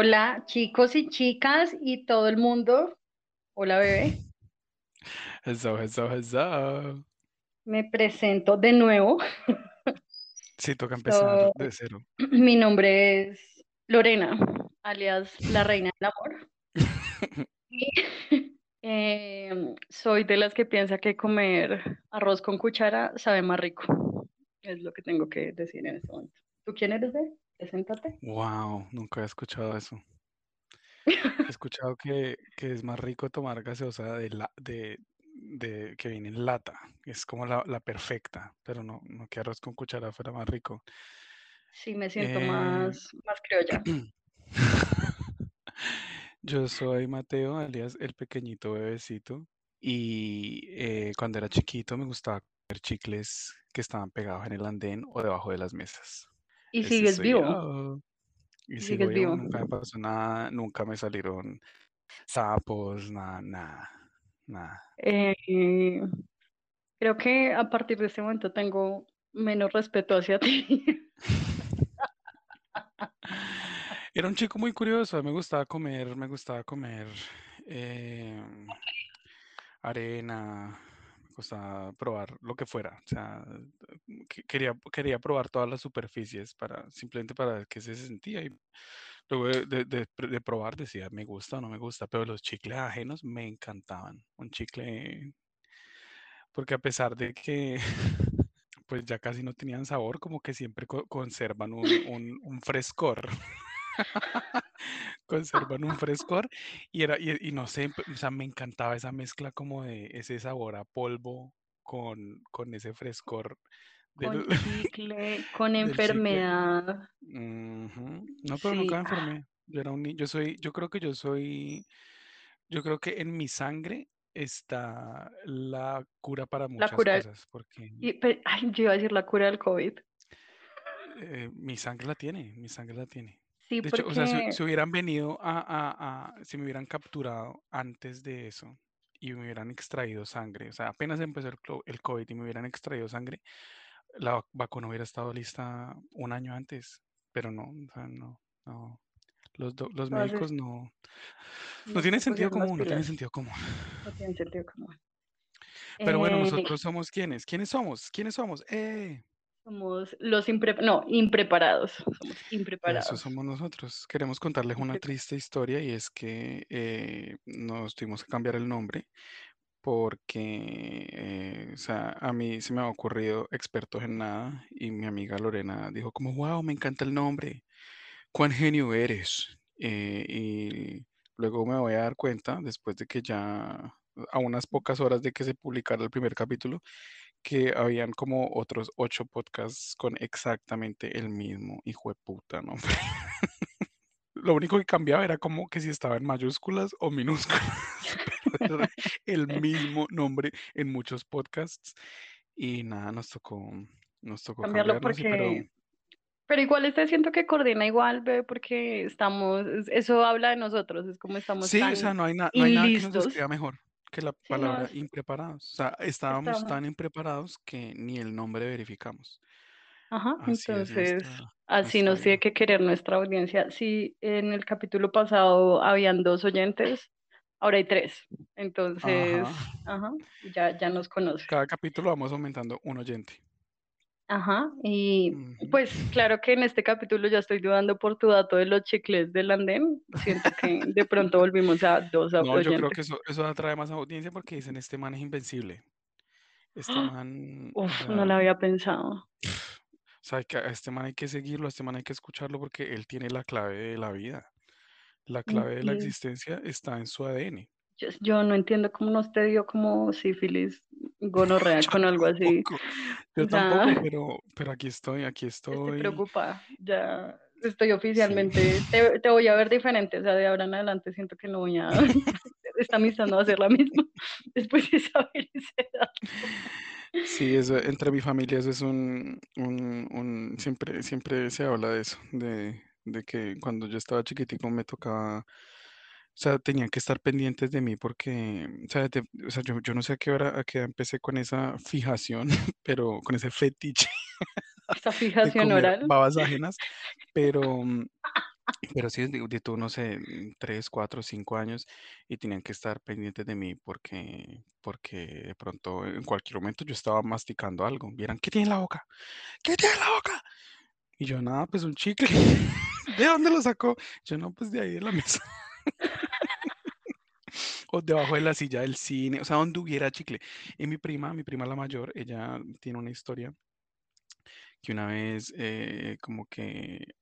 Hola chicos y chicas y todo el mundo. Hola bebé. Hello, hello, hello. Me presento de nuevo. Sí, toca empezar So, de cero. mi nombre es Lorena, alias la reina del amor. Y eh, soy de las que piensa que comer arroz con cuchara sabe más rico. Es lo que tengo que decir en este momento. ¿Tú quién eres, bebé? Preséntate. Wow, nunca he escuchado eso. He escuchado que, que es más rico tomar gaseosa de la, de, de que viene en lata. Es como la, la perfecta, pero no, no que arroz con cuchara fuera más rico. Sí, me siento Eh, más, más criolla. Yo soy Mateo, alias el pequeñito bebecito. Y eh, cuando era chiquito me gustaba comer chicles que estaban pegados en el andén o debajo de las mesas. Y Ese sigues vivo. yo. Y sigues vivo, vivo. nunca me pasó nada, nunca me salieron sapos, nada, nada, nada. Eh, creo que a partir de este momento tengo menos respeto hacia ti. Era un chico muy curioso, me gustaba comer, me gustaba comer eh, arena, me gustaba probar lo que fuera, o sea, que- quería, quería probar todas las superficies para, simplemente para ver qué se sentía y luego de, de- de probar decía, me gusta o no me gusta, pero los chicles ajenos me encantaban, un chicle, porque a pesar de que pues ya casi no tenían sabor, como que siempre co- conservan un, un, un frescor. conservan un frescor y era y, y no sé, o sea, me encantaba esa mezcla como de ese sabor a polvo con, con ese frescor del, Con chicle, con chicle. enfermedad. No, pero nunca me ah, enfermé. Yo era un yo soy, yo creo que yo soy, yo creo que en mi sangre está la cura para la muchas cura. cosas, porque y- pe- ay, yo iba a decir la cura del COVID. eh, mi sangre la tiene, mi sangre la tiene. Sí, De hecho, o sea, si, hubieran venido a, a- a- si me hubieran capturado antes de eso y me hubieran extraído sangre, o sea, apenas empezó el, el COVID y me hubieran extraído sangre, la vac- vacuna hubiera estado lista un año antes, pero no, o sea, no, no. Los, do- los médicos no, no no tienen se sentido común, no tienen sentido común. No tiene sentido común. Pero bueno, Eh, nosotros somos quiénes, ¿quiénes somos? ¿Quiénes somos? ¡Eh! Somos los impre- no, impreparados. Somos Eso impreparados. somos nosotros. Queremos contarles una triste historia y es que eh, nos tuvimos que cambiar el nombre porque, eh, o sea, a mí se me ha ocurrido expertos en nada y mi amiga Lorena dijo como, wow, me encanta el nombre, cuán genio eres. Eh, y luego me voy a dar cuenta, después de que ya, a unas pocas horas de que se publicara el primer capítulo, que habían como otros ocho podcasts con exactamente el mismo hijo de puta nombre. Lo único que cambiaba era como que si estaba en mayúsculas o minúsculas, pero era el mismo nombre en muchos podcasts. Y nada, nos tocó, nos tocó cambiarlo pero porque Pero igual este siento que coordina igual, ve, porque estamos, es- eso habla de nosotros, es como estamos sí, o sea, no hay, na- no hay nada que nos describa mejor que la Sí, no, palabra impreparados. O sea, estábamos estamos. tan impreparados que ni el nombre verificamos. Ajá, Así es entonces, nuestra, así nos tiene que querer nuestra audiencia. Si en el capítulo pasado habían dos oyentes, ahora hay tres. Entonces, Ajá. ajá, ya, ya nos conoce. Cada capítulo vamos aumentando un oyente. Ajá, y pues claro que en este capítulo ya estoy dudando por tu dato de los chicles del andén. Siento que de pronto volvimos a dos No, yo creo que eso, eso atrae más audiencia porque dicen, este man es invencible. Este ¡Ah! man, o Uf, no lo había pensado. o sea, que a este man hay que seguirlo, a este man hay que escucharlo porque él tiene la clave de la vida. La clave de la existencia está en su ADN. Yo, yo no entiendo cómo no te dio como sífilis, gonorrea con algo así. yo tampoco, pero, pero aquí estoy, aquí estoy estoy. preocupada. Ya estoy Sí, oficialmente, te, te voy a ver diferente. O sea, de ahora en adelante siento que no voy a, esta amistad no va a ser la misma después de saber ese dato. sí, eso, entre mi familia eso es un, un, un- siempre, siempre se habla de eso, de, de que cuando yo estaba chiquitico me tocaba, sea, tenían que estar pendientes de mí porque, o sea, de- o sea, yo, yo no sé a qué hora, a qué edad empecé con esa fijación, pero con ese fetiche Esta de fijación comer oral. babas ajenas, pero, mm, Pero sí, de, de tú, no sé, mm, tres, cuatro, cinco años y tenían que estar pendientes de mí porque, porque de pronto en cualquier momento yo estaba masticando algo. Vieran, ¿qué tiene en la boca? ¿Qué tiene en la boca? Y yo, nada, pues un chicle. ¿De dónde lo sacó? Yo, no, pues de ahí de la mesa. O debajo de la silla del cine, o sea, donde hubiera chicle. Y mi prima, mi prima la mayor, ella tiene una historia que una vez eh, como que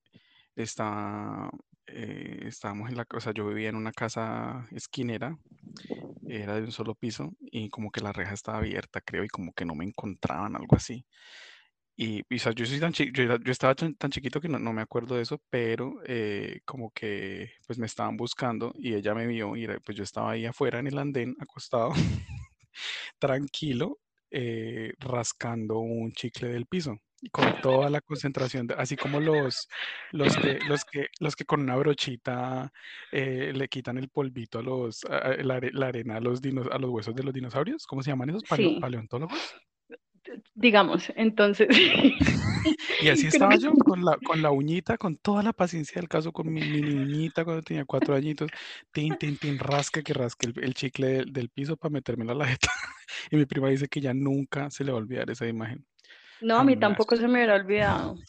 estaba, eh, estábamos en la casa, yo vivía en una casa esquinera, era de un solo piso y como que la reja estaba abierta, creo, y como que no me encontraban, algo así. Y, y, o sea, yo, soy tan yo, era- yo estaba tan, tan chiquito que no, no me acuerdo de eso, pero eh, como que pues me estaban buscando y ella me vio y pues yo estaba ahí afuera en el andén acostado, tranquilo, eh, rascando un chicle del piso y con toda la concentración, de- así como los, los que, los que, los que con una brochita eh, le quitan el polvito a los, a- la, are- la arena a los, dinos- a los huesos de los dinosaurios, ¿cómo se llaman esos? Paleo- Sí, paleontólogos. Digamos, entonces, Y así estaba que yo, con la, con la uñita, con toda la paciencia del caso, con mi mini uñita cuando tenía cuatro añitos, tin, tin, tin, rasca que rasque el, el chicle del, del piso para metérmelo a la jeta. Y mi prima dice que ya nunca se le va a olvidar esa imagen. no, a mí tampoco se me hubiera olvidado.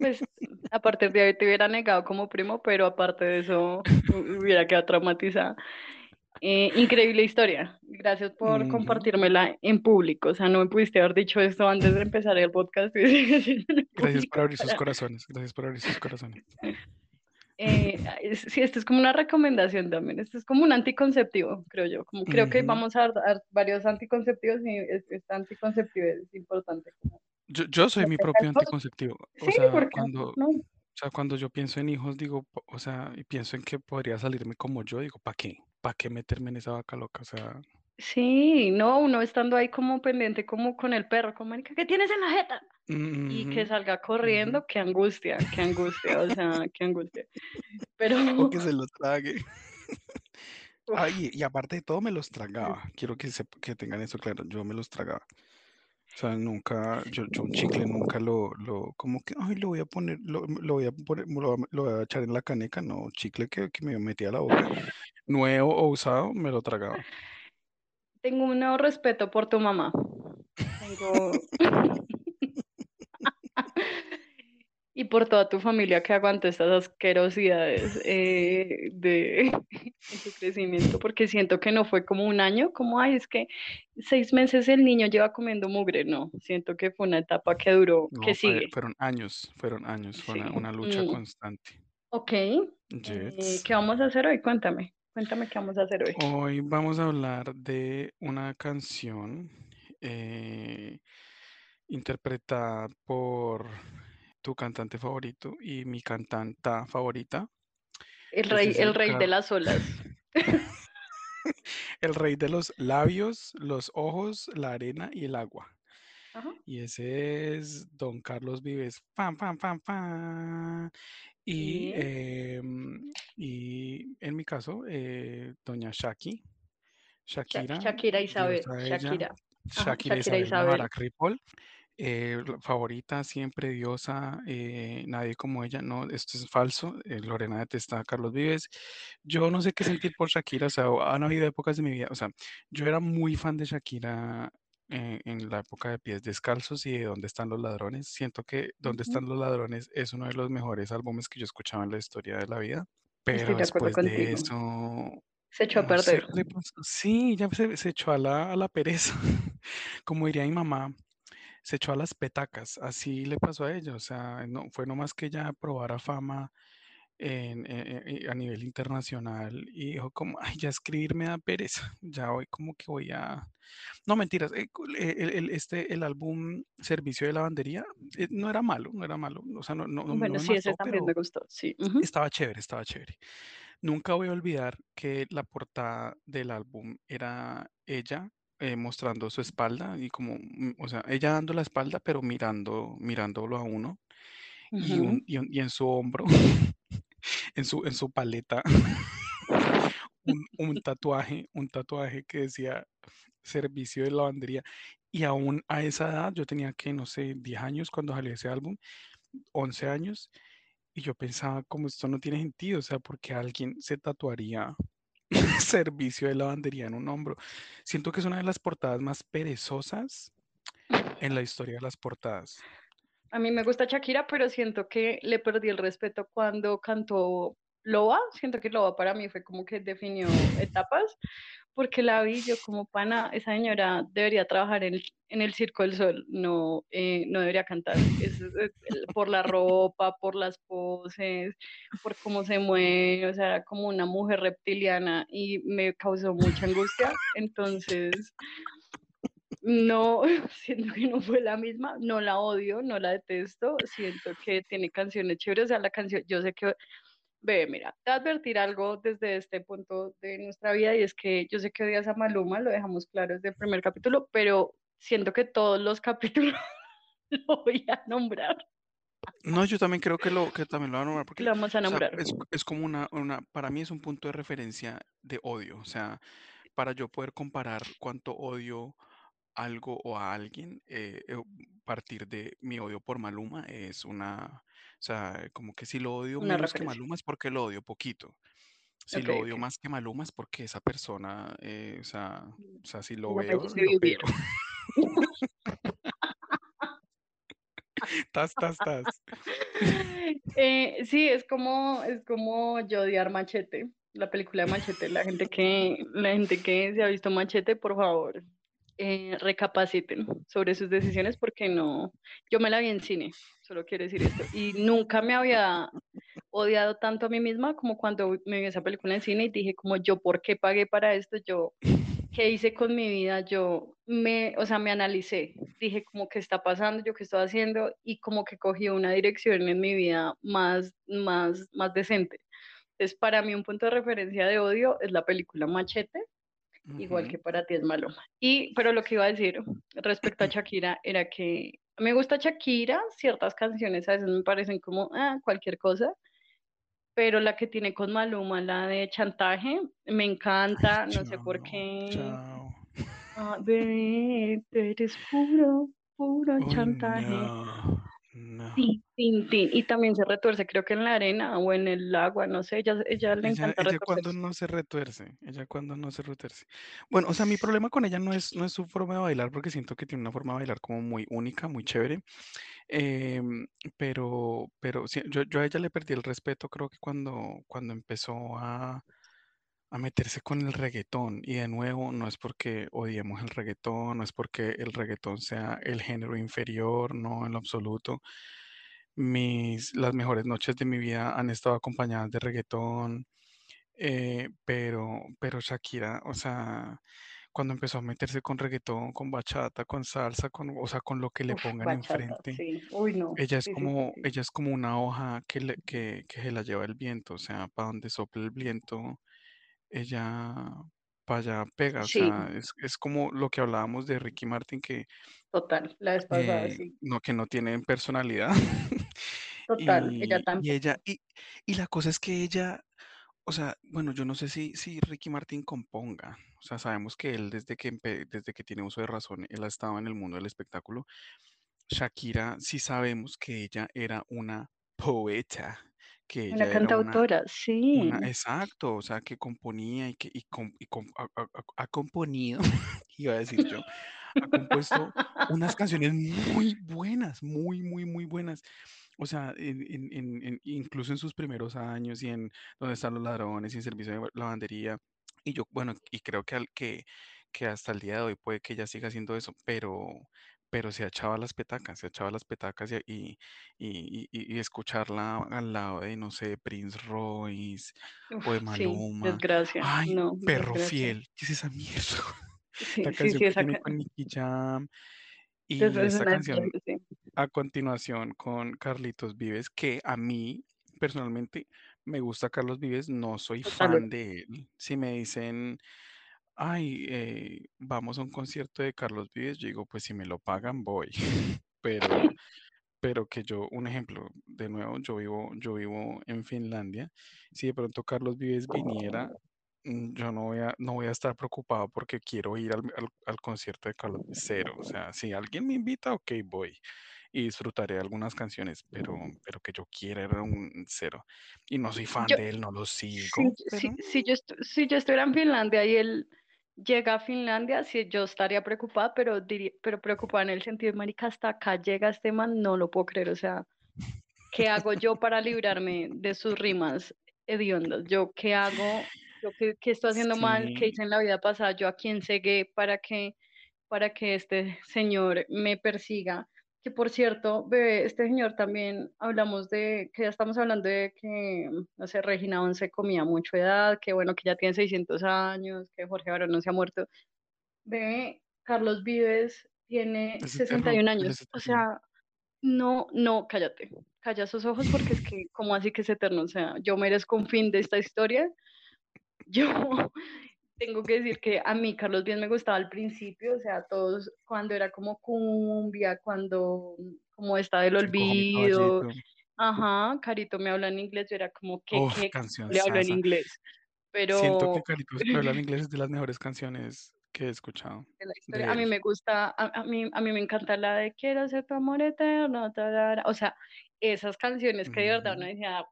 Pues a partir de hoy te hubiera negado como primo, pero aparte de eso hu- hubiera quedado traumatizada. Eh, increíble historia. Gracias por Ujú. compartírmela en público. O sea, no me pudiste haber dicho esto antes de empezar el podcast. Gracias por abrir sus corazones. Gracias por abrir sus corazones. Eh, sí, esto es como una recomendación también. Esto es como un anticonceptivo, creo yo. Como creo que vamos a dar varios anticonceptivos y es- este anticonceptivo es importante. Yo, yo soy mi propio anticonceptivo. O Sí, sea, porque cuando, no. o sea, cuando yo pienso en hijos, digo, o sea, y pienso en que podría salirme como yo, digo, ¿para qué? ¿Para qué meterme en esa vaca loca? O sea, Sí, no, uno estando ahí como pendiente, como con el perro, como, "Marica, ¿qué tienes en la jeta? Y que ujú, salga corriendo, qué angustia, qué angustia, o sea, qué angustia. Pero, O que se lo trague. Ah, y, aparte de todo, me los tragaba. Quiero que, sep- que tengan eso claro. Yo me los tragaba. O sea, nunca, yo, yo un chicle nunca lo, lo, como que, ay, lo voy a poner, lo, lo voy a poner, lo, lo voy a echar en la caneca. No, chicle que, que me metía a la boca, nuevo o usado, me lo tragaba. tengo un nuevo respeto por tu mamá. Tengo... Y por toda tu familia que aguantó estas asquerosidades eh, de, en tu crecimiento, porque siento que no fue como un año, como, ay, es que seis meses el niño lleva comiendo mugre, no, siento que fue una etapa que duró, que fue- sigue, fueron años, fueron años, fue sí. una, una lucha Mm, constante. ok, eh. ¿qué vamos a hacer hoy? Cuéntame, cuéntame qué vamos a hacer hoy. Hoy vamos a hablar de una canción eh, interpretada por tu cantante favorito y mi cantanta favorita. El rey, el el, rey de las olas. el rey de los labios, los ojos, la arena y el agua. Ajá. Y ese es Don Carlos Vives. Fan, fan, fan, fan. Y, em, y en mi caso, eh, Doña Shaki, Sha- Shakira, Shakira Isabel, ella, Shakira. Ajá, Shakira Shakira Isabel Isabel. Eh, favorita, siempre diosa, eh, nadie como ella, no, esto es falso, eh, Lorena detesta a Carlos Vives, yo no sé qué sentir por Shakira, o sea, han habido épocas de mi vida, o sea, yo era muy fan de Shakira eh, en la época de Pies Descalzos y de ¿Dónde están los ladrones? Siento que ¿Dónde Ujú, están los ladrones? es uno de los mejores álbumes que yo escuchaba en la historia de la vida, Estoy pero de acuerdo después de contigo. eso, Se echó a no sé perder. pasó, sí, ya se, se echó a la, a la pereza, como diría mi mamá se echó a las petacas, así le pasó a ella, o sea, no, fue nomás que ella probara fama en- eh, eh, a nivel internacional y dijo como, ay, ya escribir me da pereza, ya hoy como que voy a... No, mentiras, eh, el, el- este, el álbum Servicio de Lavandería eh, no era malo, no era malo, o sea, no, no, no no Bueno, me sí, ese también me gustó, sí. estaba chévere, estaba chévere. Nunca voy a olvidar que la portada del álbum era ella eh, mostrando su espalda y como, mm, o sea, ella dando la espalda, pero mirando, mirándolo a uno y, un, y, un- y en su hombro, en su, en su paleta, un, un tatuaje, un tatuaje que decía servicio de lavandería. Y aún a esa edad, yo tenía que, no sé, 10 años cuando salió ese álbum, 11 años, y yo pensaba, como esto no tiene sentido, o sea, porque alguien se tatuaría servicio de lavandería en un hombro. Siento que es una de las portadas más perezosas en la historia de las portadas. A mí me gusta Shakira, pero siento que le perdí el respeto cuando cantó Loba. Siento que Loba para mí fue como que definió etapas, porque la vi yo como pana, esa señora debería trabajar en, en el Circo del Sol, no, eh, no debería cantar. Es, es, por la ropa, por las poses, por cómo se mueve, o sea, era como una mujer reptiliana y me causó mucha angustia. Entonces, no, siento que no fue la misma, no la odio, no la detesto, siento que tiene canciones chéveres, o sea, la canción, yo sé que, ve, mira, te advertir algo desde este punto de nuestra vida y es que yo sé que odias a Maluma, lo dejamos claro desde el primer capítulo, pero siento que todos los capítulos lo voy a nombrar. No, yo también creo que lo que también lo van a nombrar porque lo vamos a o sea, nombrar. es, es como una, una, para mí es un punto de referencia de odio, o sea, para yo poder comparar cuánto odio algo o a alguien, eh, eh, partir de mi odio por Maluma es una, o sea, como que si lo odio Una menos que. Maluma es porque lo odio poquito. Si lo odio más que Maluma es porque esa persona, eh, o sea, o sea, si lo veo, lo veo. Tas, tas, tas. Sí, es como, es como yo odiar Machete, la película de Machete. La gente que, la gente que se ha visto Machete, por favor, eh, recapaciten sobre sus decisiones porque no, yo me la vi en cine, solo quiero decir esto, y nunca me había odiado tanto a mí misma como cuando me vi esa película en cine y dije como yo, ¿por qué pagué para esto? Yo ¿qué hice con mi vida? Yo me, o sea, me analicé, dije como qué está pasando, yo qué estoy haciendo y como que cogí una dirección en mi vida más, más, más decente. Entonces, para mí un punto de referencia de odio es la película Machete, igual que para ti es Maluma. Y, pero lo que iba a decir respecto a Shakira era que me gusta Shakira, ciertas canciones a veces me parecen como ah, cualquier cosa, pero la que tiene con Maluma, la de chantaje, me Ay, encanta, no sé por qué chao. Ah, bebé, eres puro, puro chantaje. no, no. Tin, tin, tin. Y también se retuerce, creo que en la arena o en el agua, no sé, ella, ella le Ella, encanta ella cuando retorcerse. no se retuerce, ella cuando no se retuerce. Bueno, o sea, mi problema con ella no es, no es su forma de bailar, porque siento que tiene una forma de bailar como muy única, muy chévere. em, pero, pero sí, yo, yo a ella le perdí el respeto, creo que cuando, cuando empezó a, a meterse con el reggaetón. Y de nuevo, no es porque odiemos el reggaetón, no es porque el reggaetón sea el género inferior, no en lo absoluto. Mis, las mejores noches de mi vida han estado acompañadas de reggaetón eh, pero, pero Shakira, o sea, cuando empezó a meterse con reggaetón, con bachata, con salsa, con, o sea, con lo que le Uf, pongan bachata, enfrente, sí. Uy, no. ella es Sí, como, sí. ella es como una hoja que, le- que, que se la lleva el viento, o sea, para donde sopla el viento, ella para allá pega, o Sí, sea, es, es como lo que hablábamos de Ricky Martin, que total. La vez pasada, eh, sí. no, que no tienen personalidad. Total, ella Y, y ella, y, y la cosa es que ella o sea, bueno, yo no sé si, si Ricky Martin componga. O sea, sabemos que él desde que, desde que tiene uso de razón, él ha estado en el mundo del espectáculo. Shakira, sí sabemos que ella era una poeta, que Una ella era una, cantautora, una, sí. exacto, o sea, que componía y que y com- y com- ha, ha- ha- ha componido, iba a decir yo, ha compuesto unas canciones muy buenas, muy, muy, muy buenas. O sea, en, en- en- en- incluso en sus primeros años y en Donde están los ladrones y en servicio de lavandería. Y yo, bueno, y creo que, al, que, que hasta el día de hoy puede que ella siga haciendo eso, pero, pero se echaba las petacas, se echaba las petacas y, y, y, escucharla al lado de, no sé, Prince Royce o de sí, Maluma. desgracia. Ay, No, perro desgracia. fiel, ¿qué es esa mierda? Sí, canción sí, que esa tiene con Nicky Jam y es esta canción a continuación con Carlitos Vives, que a mí personalmente me gusta Carlos Vives, no soy Total. fan de él. Si me dicen, ay, eh, vamos a un concierto de Carlos Vives, yo digo, pues si me lo pagan, voy. Pero, pero que yo, un ejemplo, de nuevo, yo vivo, yo vivo en Finlandia. Si de pronto Carlos Vives viniera, mm, yo no voy a, no voy a estar preocupado porque quiero ir al, al- al concierto de Carlos Vives, cero. O sea, si alguien me invita, ok, voy y disfrutaré algunas canciones, pero, pero que yo quiera era un cero. Y no soy fan Yo, de él, no lo si, sigo, si, pero si yo, si yo estuviera en Finlandia y él llega a Finlandia, sí, yo estaría preocupada, pero, diría, pero preocupada en el sentido de, marica, hasta acá llega este man, no lo puedo creer, o sea, ¿qué hago yo para librarme de sus rimas hediondas? ¿Yo qué hago? ¿Yo qué, qué estoy haciendo mal? ¿Qué hice en la vida pasada? ¿Yo a quién cegué para que, para que este señor me persiga? Que por cierto, bebé, este señor también hablamos de, que ya estamos hablando de que, no sé, Regina Once comía mucho edad, que bueno, que ya tiene 600 años, que Jorge Barón no se ha muerto. Bebé, Carlos Vives tiene es sesenta y eterno, un él años. es O sea, no, no, cállate. Calla esos ojos porque es que, ¿cómo así que es eterno? O sea, yo merezco un fin de esta historia. Yo tengo que decir que a mí Carlos bien me gustaba al principio, o sea, todos cuando era como cumbia, cuando como está del olvido, ajá, Carito me habla en inglés, yo era como que, le hablo en inglés, Siento que pero Caritos me habla en inglés es de las mejores canciones que he escuchado de A mí me gusta, a, a mí, a mí me encanta la de Quiero ser tu amor eterno, tarara. o sea, esas canciones que de verdad uno Ujú. decía,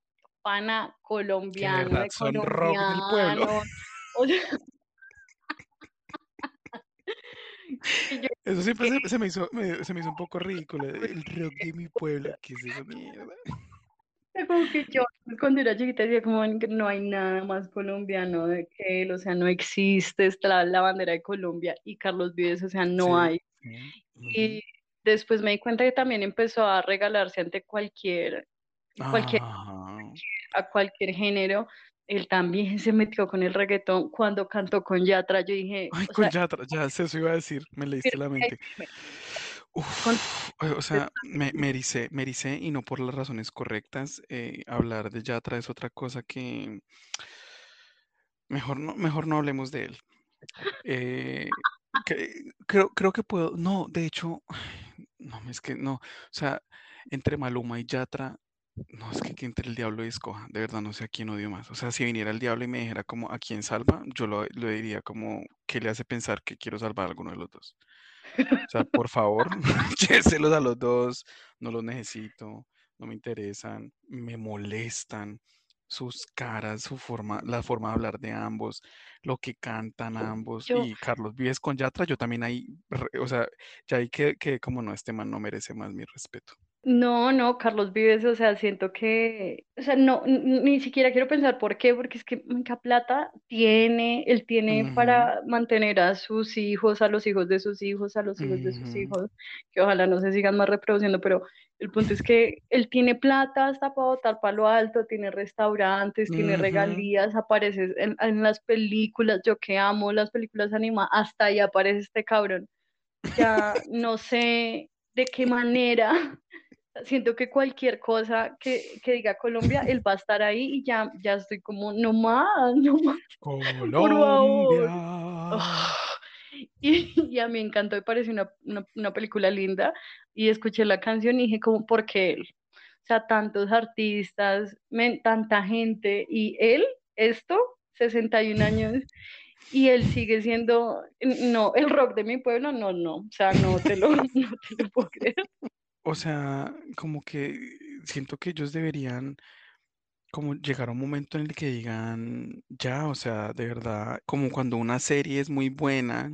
pana de colombiano de rock del pueblo. Yo Eso siempre que se, se me hizo, me- se me hizo un poco ridículo. El rock de mi pueblo. ¿Qué es esa mierda? como que yo cuando era chiquita decía como que no hay nada más colombiano de que él, o sea, no existe está la bandera de Colombia y Carlos Vives, o sea, no Sí, hay. sí. ujú. Y después me di cuenta que también empezó a regalarse ante cualquier, cualquier Ajá. a cualquier género. Él también se metió con el reggaetón cuando cantó con Yatra. Yo dije, Ay, con sea, Yatra, ya sé, eso iba a decir, me leíste la mente. Uf, o o sea, me, me ericé, me ericé y no por las razones correctas. eh, hablar de Yatra es otra cosa que mejor no, mejor no hablemos de él. Eh, que- creo, creo que puedo, no, de hecho, no, es que no, o sea, entre Maluma y Yatra, no, es que, que entre el diablo y escoja, de verdad no sé a quién odio más. O sea, si viniera el diablo y me dijera como a quién salva, yo lo, lo diría como, ¿qué le hace pensar que quiero salvar a alguno de los dos? O sea, por favor, lléveselos a los dos, no los necesito, no me interesan, me molestan sus caras, su forma, la forma de hablar de ambos, lo que cantan ambos. yo, Y Carlos Vives con Yatra, yo también ahí, o sea, ya ahí que, que como no, este man no merece más mi respeto. No, no, Carlos Vives, o sea, siento que, o sea, no, ni siquiera quiero pensar por qué, porque es que mucha plata tiene, él tiene para mantener a sus hijos, a los hijos de sus hijos, a los hijos de sus hijos, que ojalá no se sigan más reproduciendo, pero el punto es que él tiene plata hasta para botar palo alto, tiene restaurantes, tiene regalías, aparece en, en las películas, yo que amo las películas animadas, hasta ahí aparece este cabrón. Ya no sé de qué manera. Siento que cualquier cosa que, que diga Colombia, él va a estar ahí y ya, ya estoy como, no más, no más, por Colombia. favor. Ah, Y, y a mí me encantó, me pareció una, una, una película linda y escuché la canción y dije como, ¿por qué él? O sea, tantos artistas, men- tanta gente y él, esto, 61 años, y él sigue siendo, no, el rock de mi pueblo, no, no, o sea, no te lo, no te lo puedo creer. O sea, como que siento que ellos deberían como llegar a un momento en el que digan, ya, o sea, de verdad, como cuando una serie es muy buena,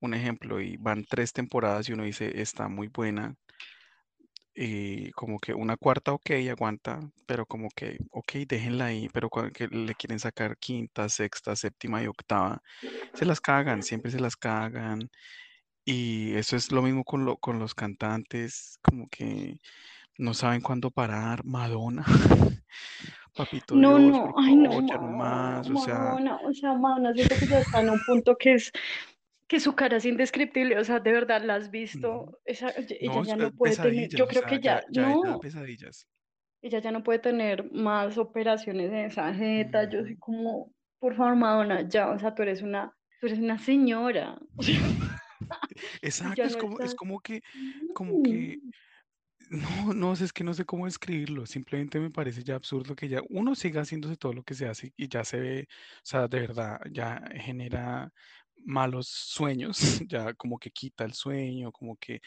un ejemplo, y van tres temporadas y uno dice, está muy buena, y como que una cuarta, ok, aguanta, pero como que, ok, déjenla ahí, pero cuando le quieren sacar quinta, sexta, séptima y octava, se las cagan, siempre se las cagan, y eso es lo mismo con, lo, con los cantantes, como que no saben cuándo parar, Madonna. Papito No, Dios, no, ay no, ya no más, o sea, Madonna, o sea, Madonna, siento que ya está en un punto que es, que su cara es indescriptible, o sea, de verdad la has visto, esa, ella No, ya no puede tener, yo o creo sea, que ya, no, pesadillas. ella ya no puede tener más operaciones en esa jeta, yo soy como, por favor, Madonna, ya, o sea, tú eres una, tú eres una señora, o sea, Exacto, es como, es como que, como que, no, no sé, es que no sé cómo describirlo, simplemente me parece ya absurdo que ya uno siga haciéndose todo lo que se hace y ya se ve, o sea, de verdad, ya genera malos sueños, ya como que quita el sueño, como que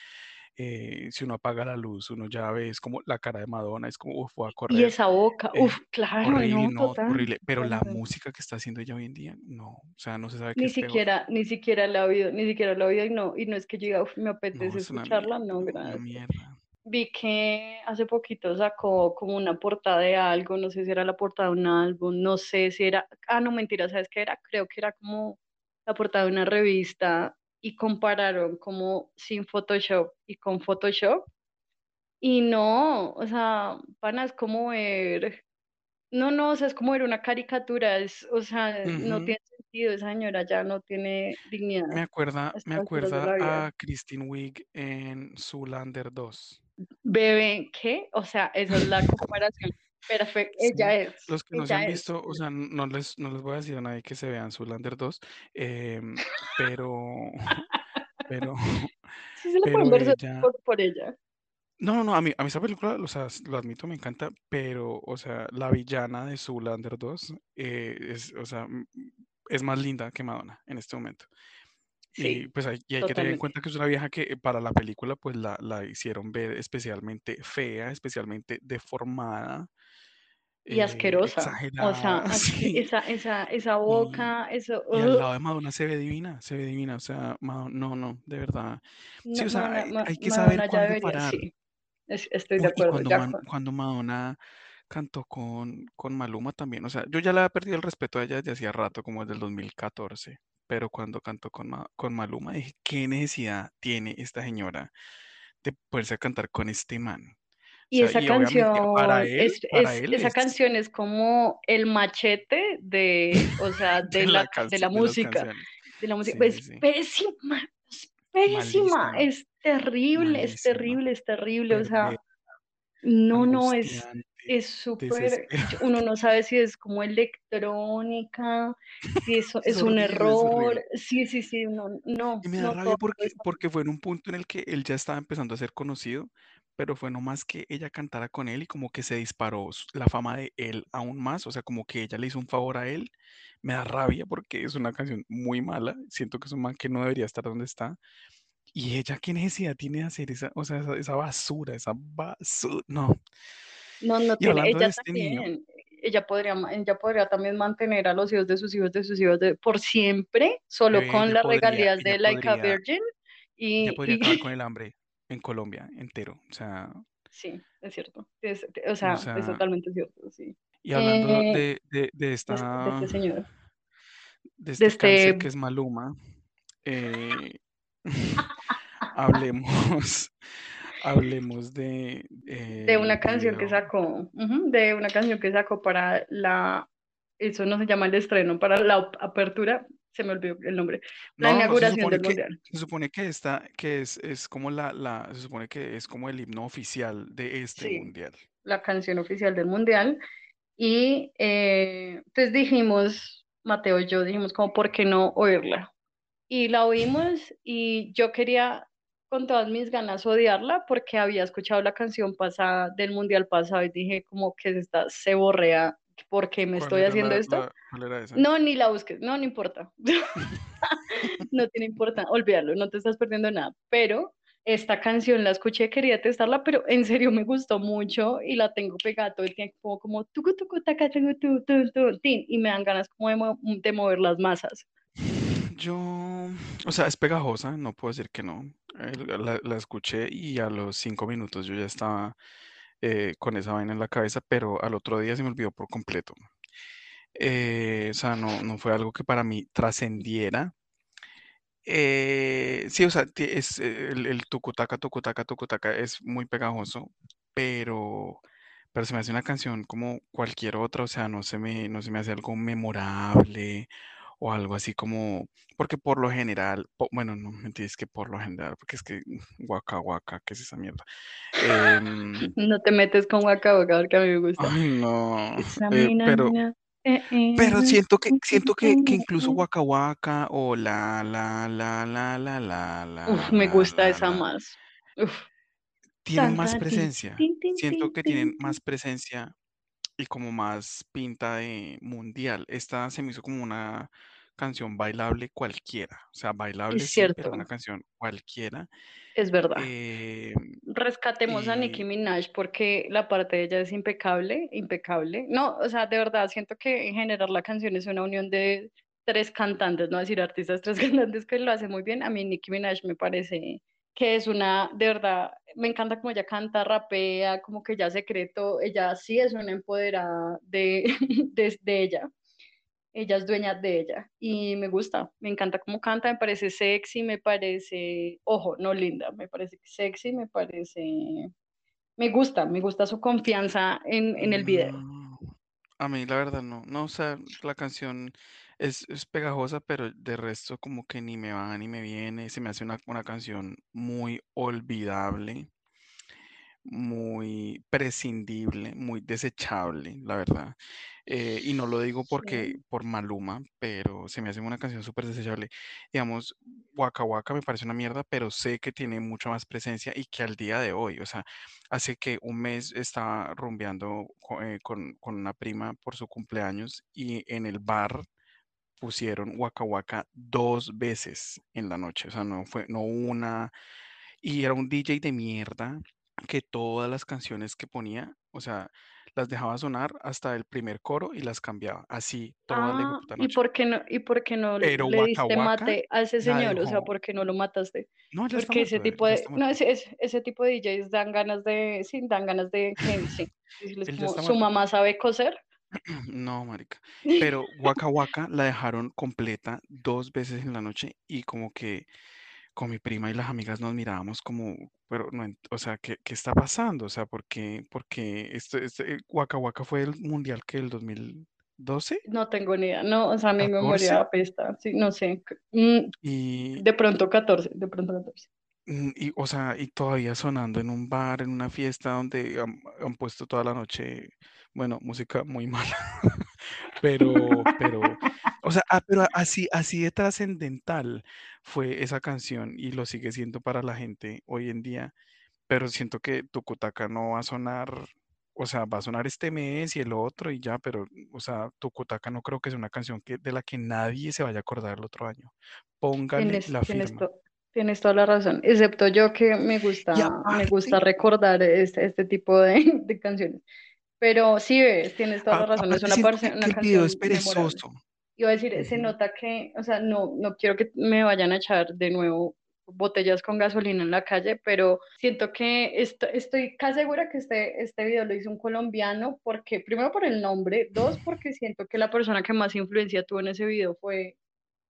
eh, si uno apaga la luz, uno ya ve, es como la cara de Madonna, es como, uf, voy a Y correr. esa boca, eh, uf, claro, horrible, no, total. horrible. Pero la música que está haciendo ella hoy en día, no, o sea, no se sabe qué Ni es peor. siquiera, ni siquiera la he oído, ni siquiera la he oído y no, y no es que yo diga, uf, me No, apetece es escucharla, mierda, no, gracias. mierda. Vi que hace poquito sacó como una portada de algo, no sé si era la portada de un álbum, no sé si era, ah, no, mentira, ¿sabes qué era? Creo que era como la portada de una revista y compararon como sin Photoshop y con Photoshop. Y no, o sea, pana, es como ver, no, no, o sea, es como ver una caricatura, es, o sea, no tiene sentido, esa señora ya no tiene dignidad Me acuerda, me acuerda a Kristen Wiig en Zoolander 2. Bebé, ¿qué? O sea, esa es la comparación perfecta. Ella Sí, es, los que no se han es. visto, o sea, no les, no les voy a decir a nadie que se vean Zoolander 2, em, pero, pero, Sí se pueden pero ver solo ella, por, por ella. no, no, no, a mí, a mí esa película, o sea, lo admito, me encanta, pero, o sea, la villana de Zoolander 2 eh, es, o sea, es más linda que Madonna en este momento. Y Sí, pues hay, y hay que tener en cuenta que es una vieja que eh, para la película pues la, la hicieron ver especialmente fea, especialmente deformada, Y eh, asquerosa. O sea, sí. esa, esa, esa Y, boca, eso. y al lado de Madonna se ve divina, se ve divina, o sea, Mado- no, no, de verdad. Sí, o sea, Madonna, hay, que saber Madonna ya cuándo debería, parar. sí. Es- estoy de y acuerdo, cuando, ya cuando Madonna cantó con, con Maluma también, o sea, yo ya le había perdido el respeto a ella desde hacía rato, como desde el 2014, pero cuando cantó con, Ma- con Maluma dije, ¿qué necesidad tiene esta señora de poderse cantar con este man? O Y sea, esa y obviamente para canción él, es, para es, él esa es canción es como el machete de, o sea, de de la, de la de música, de la música. Sí, Es sí. pésima, es pésima, Malísima, es terrible, es terrible, es terrible. O sea, no, no, es, es súper, uno no sabe si es como electrónica, si eso Es es un error. Sí, sí, sí, no, no, Y me da no rabia porque fue en un punto en el que él ya estaba empezando a ser conocido, pero fue nomás que ella cantara con él y como que se disparó la fama de él aún más, o sea, como que ella le hizo un favor a él. Me da rabia porque es una canción muy mala, siento que es un man que no debería estar donde está. Y ella, ¿qué necesidad tiene de hacer esa, o sea, esa, esa basura, esa basura? No. No, no tiene, ella este niño, también, ella podría, ella podría también mantener a los hijos de sus hijos de sus hijos de, por siempre, solo bebé, con las regalías de Like a podría, Virgin y, podría y acabar con el hambre en Colombia entero. O sea, sí, es cierto, es- o o sea, es totalmente cierto, sí. y hablando Eh, de, de, de este de este esta, señor, de de este cáncer que este, es Maluma, eh, hablemos, hablemos de de el una canción que sacó, de una canción que sacó para la, eso no se llama el estreno, para la apertura, se me olvidó el nombre, la No, no, no, se inauguración supone del que, mundial. se supone que esta, que es, es como la, la, se supone que es como el himno oficial de este Sí, mundial. la canción oficial del mundial. Y eh, pues dijimos, Mateo y yo dijimos como, ¿por qué no oírla? Y la oímos y yo quería con todas mis ganas odiarla porque había escuchado la canción pasada del mundial pasado y dije como que es esta se borrea, ¿por qué me ¿Cuál estoy haciendo la, esto? la, cuál era esa? No, ni la busques, no, no importa. No tiene importancia, olvídalo, no te estás perdiendo nada. Pero esta canción la escuché, quería testarla, pero en serio me gustó mucho y la tengo pegada todo el tiempo, como tucu, tucu, taca, tucu, tu, tu, tu, tin, y me dan ganas como de, mo- de mover las masas. Yo, o sea, es pegajosa, no puedo decir que no. La, la escuché y a los cinco minutos yo ya estaba eh, con esa vaina en la cabeza, pero al otro día se me olvidó por completo. Eh, o sea, no, no fue algo que para mí trascendiera. Eh, sí, o sea, es eh, el, el tucutaca, tucutaca, tucutaca es muy pegajoso, pero, pero se me hace una canción como cualquier otra, o sea, no se me, no se me hace algo memorable o algo así como, porque por lo general, po- bueno, no mentiras que por lo general, porque es que guaca guaca, ¿qué es esa mierda? Em, No te metes con Waka porque a mí me gusta. ay, no, eh, pero, eh, eh, pero siento que, eh, siento que, que eh, incluso eh. Waka Waka o la, la, la, la, la, la, Uf, la, me la, gusta la, esa la, más. Uf, tienen más presencia. Siento que tienen más presencia y como más pinta de mundial. Esta se me hizo como una, canción bailable cualquiera. O sea, Es bailable sí, pero una cierto, canción cualquiera. es verdad. Eh, Rescatemos a Nicki Minaj porque la parte de ella es impecable, impecable. No, o sea, de verdad, siento que en general la canción es una unión de tres cantantes, no decir artistas, tres cantantes que lo hacen muy bien. A mí Nicki Minaj me parece que es una, de verdad, me encanta como ella canta, rapea, como que ya secreto, ella sí es una empoderada de, de, de ella ella es dueña de ella y me gusta, me encanta cómo canta, me parece sexy, me parece, ojo, no linda, me parece sexy, me parece, me gusta, me gusta su confianza en, en el video. a mí la verdad no. No, o sea, la canción es, es pegajosa, pero de resto como que ni me va ni me viene. Se me hace una, una canción muy olvidable. Muy prescindible, muy desechable, la verdad. Eh, y no lo digo porque Sí. por Maluma, pero se me hace una canción súper desechable. Digamos, Waka Waka me parece una mierda, pero sé que tiene mucha más presencia y que al día de hoy, o sea, hace que un mes estaba rumbeando co- eh, con, con una prima por su cumpleaños y en el bar pusieron Waka Waka dos veces en la noche, o sea, no fue, no una, y era un DJ de mierda que todas las canciones que ponía, o sea, las dejaba sonar hasta el primer coro y las cambiaba, así toda la Ah, ¿y noche. por qué no, y por qué no Pero le Waka diste Waka mate a ese la señor? O sea, ¿por qué no lo mataste? no, ya Porque ese muerto, tipo de, no, ese, ese, ese tipo de DJs dan ganas de, sí, dan ganas de que, sí, como, su mamá sabe coser. No, marica. Pero Waka Waka la dejaron completa dos veces en la noche y como que con mi prima y las amigas nos mirábamos como, pero no, o sea, ¿qué, qué está pasando? O sea, ¿por qué, porque esto, este, Waka Waka fue el mundial que el 2012, No tengo ni idea, no, o sea, mi 14 memoria apesta, sí, no sé, mm, y, de pronto 14 de pronto 14 mm, y, o sea, y todavía sonando en un bar, en una fiesta donde han, han puesto toda la noche, bueno, música muy mala. Pero, pero, o sea, ah, pero así, así de trascendental fue esa canción y lo sigue siendo para la gente hoy en día. Pero siento que Tucutaca no va a sonar, o sea, va a sonar este mes y el otro y ya, pero, o sea, Tucutaca no creo que sea una canción que, de la que nadie se vaya a acordar el otro año. Póngale Tienes, la tienes, firma. to- tienes toda la razón, excepto yo que me gusta, me gusta recordar este, este tipo de, de canciones. Pero sí ves, tienes toda la a- razón, es una, parce- una el video es canción perezoso. Iba a decir, se Ujú. nota que, o sea, no, no quiero que me vayan a echar de nuevo botellas con gasolina en la calle, pero siento que esto- estoy casi segura que este, este video lo hizo un colombiano, porque primero por el nombre, dos porque siento que la persona que más influencia tuvo en ese video fue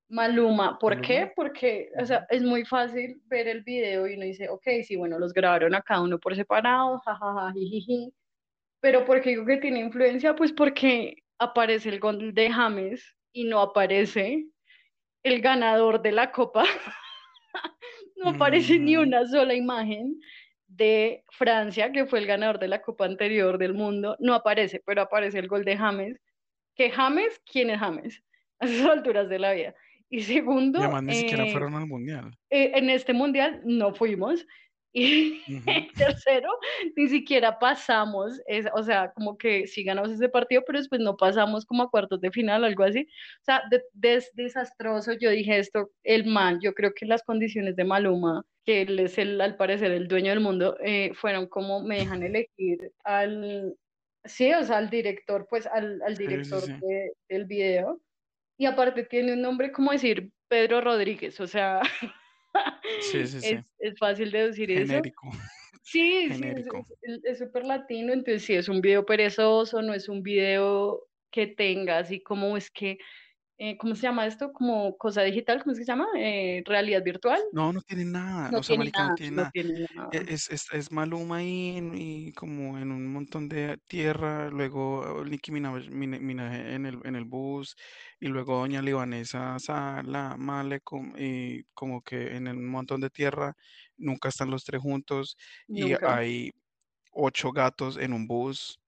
Maluma. ¿Por Maluma. qué? Porque, o sea, es muy fácil ver el video y uno dice, ok, sí, bueno, los grabaron a cada uno por separado, jajaja, jijiji, pero ¿por qué digo que tiene influencia? Pues porque aparece el gol de James y no aparece el ganador de la copa, no aparece ni Ujú. una sola imagen de Francia, que fue el ganador de la copa anterior del mundo, no aparece, pero aparece el gol de James, que James, ¿quién es James? A esas alturas de la vida. Y Y segundo, además ni siquiera eh, fueron al mundial. eh, en este mundial no fuimos. Y Ujú. tercero, ni siquiera pasamos, es, o sea, como que sí ganamos ese partido, pero después no pasamos como a cuartos de final o algo así. O sea, de- des- desastroso. Yo dije esto, el man, yo creo que las condiciones de Maluma, que él es el, al parecer el dueño del mundo, eh, fueron como me dejan elegir al, sí, o sea, al director, pues al, al Sí, sí, director sí. de- del video. Y aparte tiene un nombre como decir Pedro Rodríguez, o sea, Sí, sí, sí. es, es fácil deducir eso. Genérico, Sí, sí, es genérico. es- es súper latino, entonces sí, es un video perezoso, no es un video que tenga así como es que, eh, ¿cómo se llama esto? Como cosa digital, ¿cómo es que se llama? Eh, realidad virtual. No, no tiene nada, No o sea, tiene marica, no nada, tiene no nada. tiene E- nada. Es, es, es Maluma ahí en- y como en un montón de tierra, luego Nicki Minaj, Min- Minaj en el, en el bus, y luego Doña Libanesa Sala, Male, com- y como que en un montón de tierra, nunca están los tres juntos, y Nunca. hay ocho gatos en un bus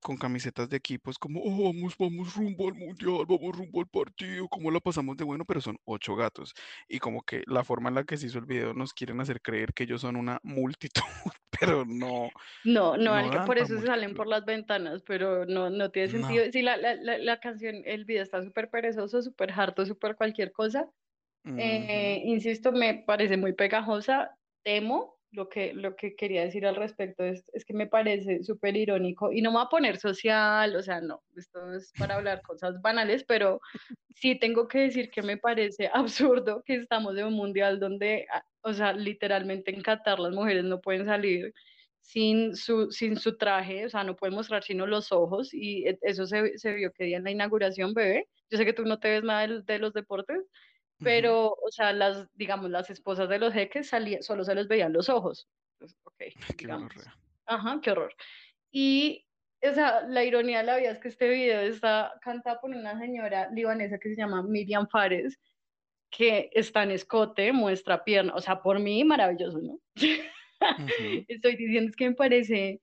con camisetas de equipos como, oh, vamos, vamos rumbo al mundial, vamos rumbo al partido, cómo la pasamos de bueno, pero son ocho gatos. Y como que la forma en la que se hizo el video nos quieren hacer creer que ellos son una multitud, pero no, No, no, no que por eso mucho. salen por las ventanas, pero no, no tiene No. sentido. Sí, la, la, la, la canción, el video está súper perezoso, súper harto, súper cualquier cosa. Ujú. Eh, insisto, me parece muy pegajosa. Temo lo que, lo que quería decir al respecto es, es que me parece súper irónico y no me voy a poner social, o sea, no, esto es para hablar cosas banales, pero sí tengo que decir que me parece absurdo que estamos en un mundial donde, ah, o sea, literalmente en Qatar las mujeres no pueden salir sin su, sin su traje, o sea, no pueden mostrar sino los ojos y e- eso se, se vio que día en la inauguración, bebé. Yo sé que tú no te ves nada de, los deportes. Pero, o sea, las, digamos, las esposas de los jeques salía, solo se les veían los ojos. Pues, ok, Qué gonorrea. Ajá, qué horror. Y, o sea, la ironía de la vida es que este video está cantado por una señora libanesa que se llama Miriam Fares, que está en escote, muestra pierna, o sea, por mí maravilloso, ¿no? Ujú. Estoy diciendo es que me parece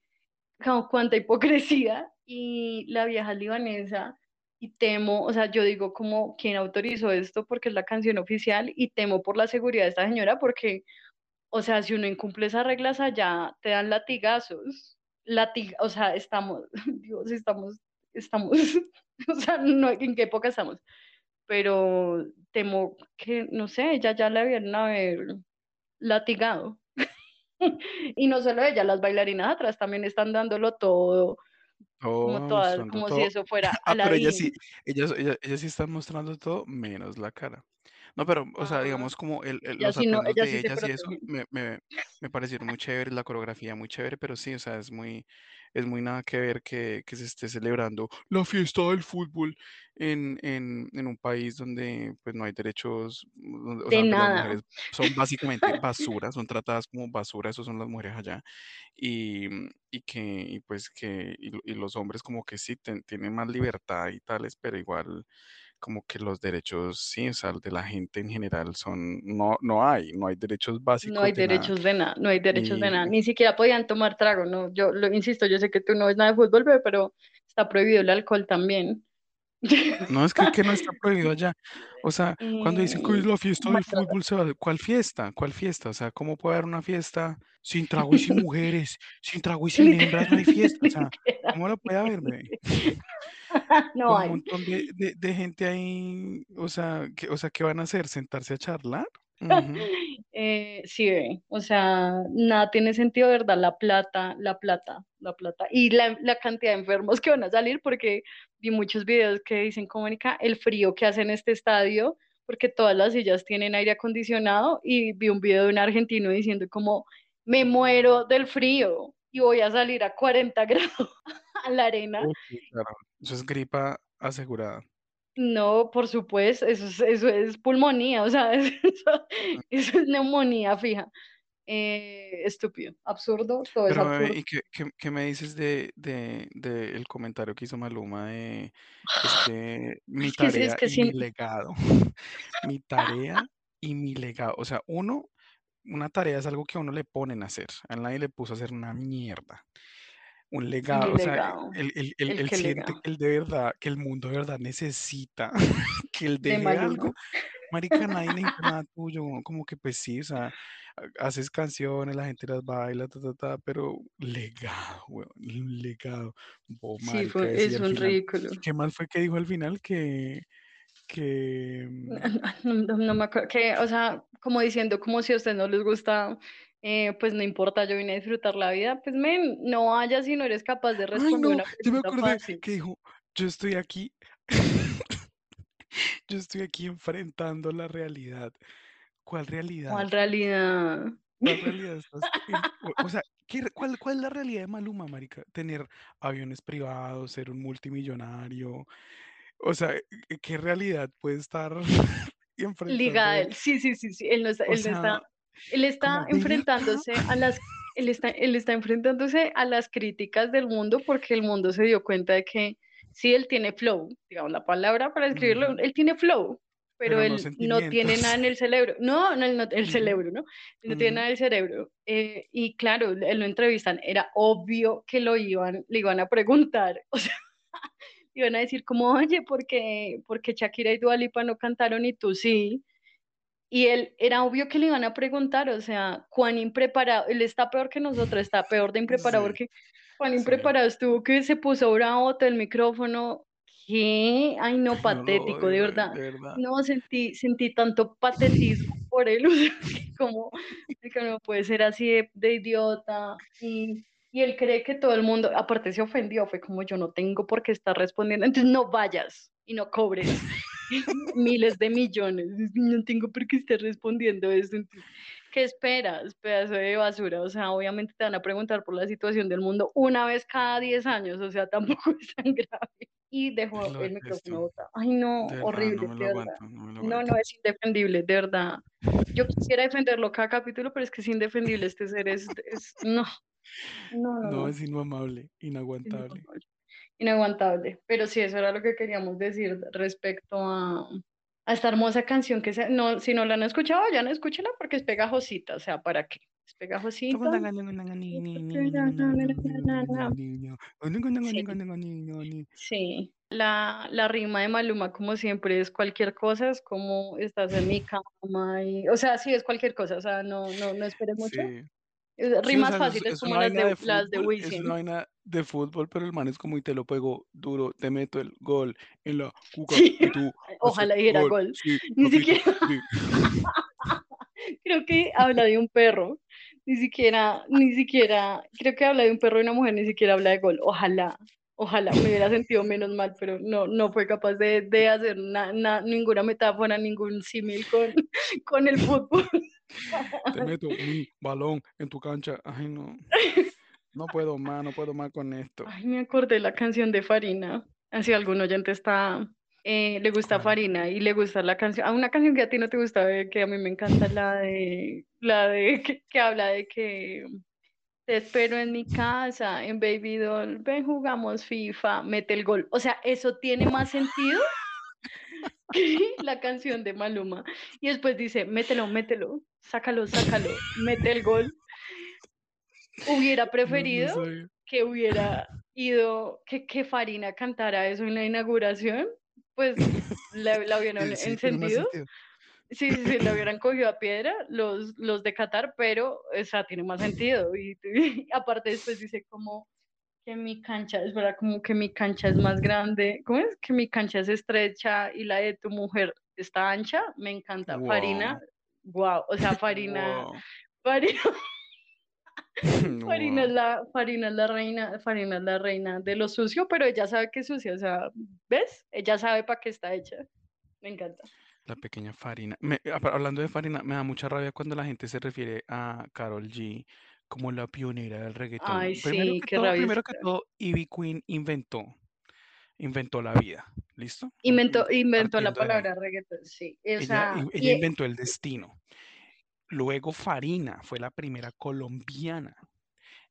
como cuánta hipocresía y la vieja libanesa y temo, o sea, yo digo como quién autorizó esto porque es la canción oficial y temo por la seguridad de esta señora porque, o sea, si uno incumple esas reglas allá, te dan latigazos, latig o sea, estamos, Dios, estamos, estamos, o sea, no, ¿en qué época estamos? Pero temo que, no sé, ella ya la vieron haber latigado. Y no solo ella, las bailarinas atrás también están dándolo todo, como Todo, todas, como si todo. eso fuera Ah, pero ellas sí, Aladdin. ellas, ellas, ellas sí están mostrando todo menos la cara. No, pero, o sea, Ah, digamos como el, el- los sí no, atuendos ella sí de ellas y eso me, me, me parecieron muy chéveres, la coreografía muy chévere, pero sí, o sea, es muy, es muy nada que ver que, que se esté celebrando la fiesta del fútbol en, en, en un país donde pues no hay derechos, o sea, De las nada. mujeres son básicamente basura, son tratadas como basura, eso son las mujeres allá y, y que, y pues que, y, y los hombres como que sí ten- tienen más libertad y tales, pero igual como que los derechos, sí, o sea, de la gente en general son, no, no hay, no hay derechos No hay básicos de nada. derechos de nada, no hay derechos de nada. Ni siquiera podían tomar trago, no. Yo lo insisto, yo sé que tú no ves nada de fútbol, pero está prohibido el alcohol también. No es que, que no está prohibido allá. O sea, cuando dicen que es la fiesta del fútbol, se va, ¿cuál fiesta? ¿Cuál fiesta? O sea, ¿cómo puede haber una fiesta sin trago y sin mujeres? Sin trago y sin hembras no hay fiesta. O sea, ¿cómo lo puede haber, bebé? No con un hay. montón de, de, de gente ahí, o sea, que, o sea, ¿qué van a hacer? ¿Sentarse a charlar? Ujú. Eh, sí, o sea, nada tiene sentido, ¿verdad? La plata, la plata, la plata. Y la, la cantidad de enfermos que van a salir, porque vi muchos videos que dicen, Mónica, el frío que hace en este estadio, porque todas las sillas tienen aire acondicionado, y vi un video de un argentino diciendo como, me muero del frío y voy a salir a 40 grados a la arena. Uy, claro. Eso es gripa asegurada. No, por supuesto, eso es, eso es pulmonía, o sea, eso, eso es neumonía fija. Eh, estúpido, absurdo, todo es Pero, bebé, absurdo. ¿y qué, qué- qué me dices de, de, de el comentario que hizo Maluma de, es que mi Es que, es tarea que y mi sí, legado, mi tarea y mi legado, o sea, uno, una tarea es algo que a uno le ponen a hacer, a nadie le puso a hacer una mierda. Un mi legado, o sea, legado, él, él- él- el él siente legado que él de verdad, que el mundo de verdad necesita que él de deje algo. Maluma. Marica, nadie necesita nada tuyo, como que pues sí, o sea, ha- haces canciones, la gente las baila, ta, ta, ta, pero legado, weón, legado. Sí, marica, fue, decía es un final. ridículo. ¿Qué más fue que dijo al final? Que, que, No, mm, no- no- no me acuerdo, que, o sea, como diciendo, como si a ustedes no les gusta, eh, pues no importa, yo vine a disfrutar la vida, pues men, no vayas si no eres capaz de ay responder no, una yo me pregunta acordé fácil. que dijo, yo estoy aquí, yo estoy aquí enfrentando la realidad. ¿Cuál realidad? ¿Cuál realidad? ¿Cuál realidad estás? o, o sea, ¿qué cuál, cuál es la realidad de Maluma, marica? Tener aviones privados, ser un multimillonario. O sea, ¿qué realidad puede estar él. Sí, sí, sí, sí. Él no está, él está enfrentándose a las, él está, él está enfrentándose a las críticas del mundo porque el mundo se dio cuenta de que sí, él tiene flow, digamos la palabra para escribirlo, él tiene flow, pero Pero él no tiene nada en el cerebro. No, no, no, el cerebro, ¿no? Él no tiene ujú. nada en el cerebro. Eh, y claro, él lo entrevistan, era obvio que lo iban, le iban a preguntar, o sea, iban a decir como, oye, ¿por qué, por qué Shakira y Dua Lipa no cantaron y tú sí? Y él, era obvio que le iban a preguntar, o sea, cuán impreparado, él está peor que nosotros, está peor de impreparado Sí, porque cuán sí. impreparado estuvo que se puso bravo el micrófono. ¿Qué? Ay, no, Ay, no patético, de verdad. de verdad. No, sentí, sentí tanto patetismo por él, o sea, como que no puede ser así de, de idiota. Y, y él cree que todo el mundo, aparte se ofendió, fue como yo no tengo por qué estar respondiendo, entonces no vayas y no cobres miles de millones, no tengo por qué estar respondiendo esto. Entonces, ¿Qué esperas, pedazo de basura? O sea, obviamente te van a preguntar por la situación del mundo una vez cada 10 años, o sea, tampoco es tan grave. Y dejó Lo el micrófono botado. Ay, no, De verdad, horrible, no me lo verdad. aguanto, no me lo No, no, es indefendible, de verdad. Yo quisiera defenderlo cada capítulo, pero es que es indefendible este ser, es, es no, no, no, No, es inmamable, inaguantable. inaguantable. Pero sí, eso era lo que queríamos decir respecto a, a esta hermosa canción que se, no, si no la han escuchado, ya no escúchela porque es pegajosita, o sea, ¿para qué? Es pegajosita. Sí. Sí, la, la rima de Maluma, como siempre, es cualquier cosa, es como estás en mi cama y, o sea, sí, es cualquier cosa, o sea, no, no, no esperes mucho. Sí. Es- Sí, o Rimas sea, es, fáciles es como una las de, de las de fútbol, es Wisin. una vaina de fútbol, pero el man es como y te lo pego duro, te meto el gol en la cuca Sí, y tú ojalá dijera gol. gol. Sí, Ni siquiera, creo que habla de un perro, ni siquiera, ni siquiera, creo que habla de un perro y una mujer, ni siquiera habla de gol. Ojalá, ojalá me hubiera sentido menos mal, pero no, no fue capaz de, de hacer na- na- ninguna metáfora, ningún símil con, con el fútbol. Te meto mi balón en tu cancha. Ay, no. No puedo más, no puedo más con esto. Ay, me acordé la canción de Farina. Así algún oyente está, eh, le gusta ¿Cuál? Farina y le gusta la canción. Ah, una canción que a ti no te gusta, eh, que a mí me encanta, la de, la de, que, que habla de que te espero en mi casa, en Baby Doll, ven jugamos FIFA, mete el gol. O sea, eso tiene más sentido la canción de Maluma. Y después dice, mételo, mételo, sácalo, sácalo, mete el gol. Hubiera No, no preferido que hubiera ido, que, que Farina cantara eso en la inauguración, pues la, la hubieran sí, encendido. Sí, sí, sí, la hubieran cogido a piedra los, los de Qatar, pero, o sea, tiene más sentido. Y, y aparte después dice como que mi cancha, es verdad, como que mi cancha es más grande, ¿cómo es? Que mi cancha es estrecha y la de tu mujer está ancha, me encanta. Farina, Wow. wow, o sea, Farina, Wow. Farina, Farina es Wow. la, Farina es la reina, Farina es la reina de lo sucio, pero ella sabe que es sucia, o sea, ¿ves? Ella sabe para qué está hecha. Me encanta. La pequeña Farina. Me- hab- hablando de Farina, me da mucha rabia cuando la gente se refiere a Carol G como la pionera del reggaetón. Ay, Primero sí, que todo, primero que todo, Ivy Queen inventó, inventó la vida. ¿Listo? Inventó, inventó la Partiendo palabra reggaetón, sí. O Ella, in- y, ella inventó el destino. Luego Farina fue la primera colombiana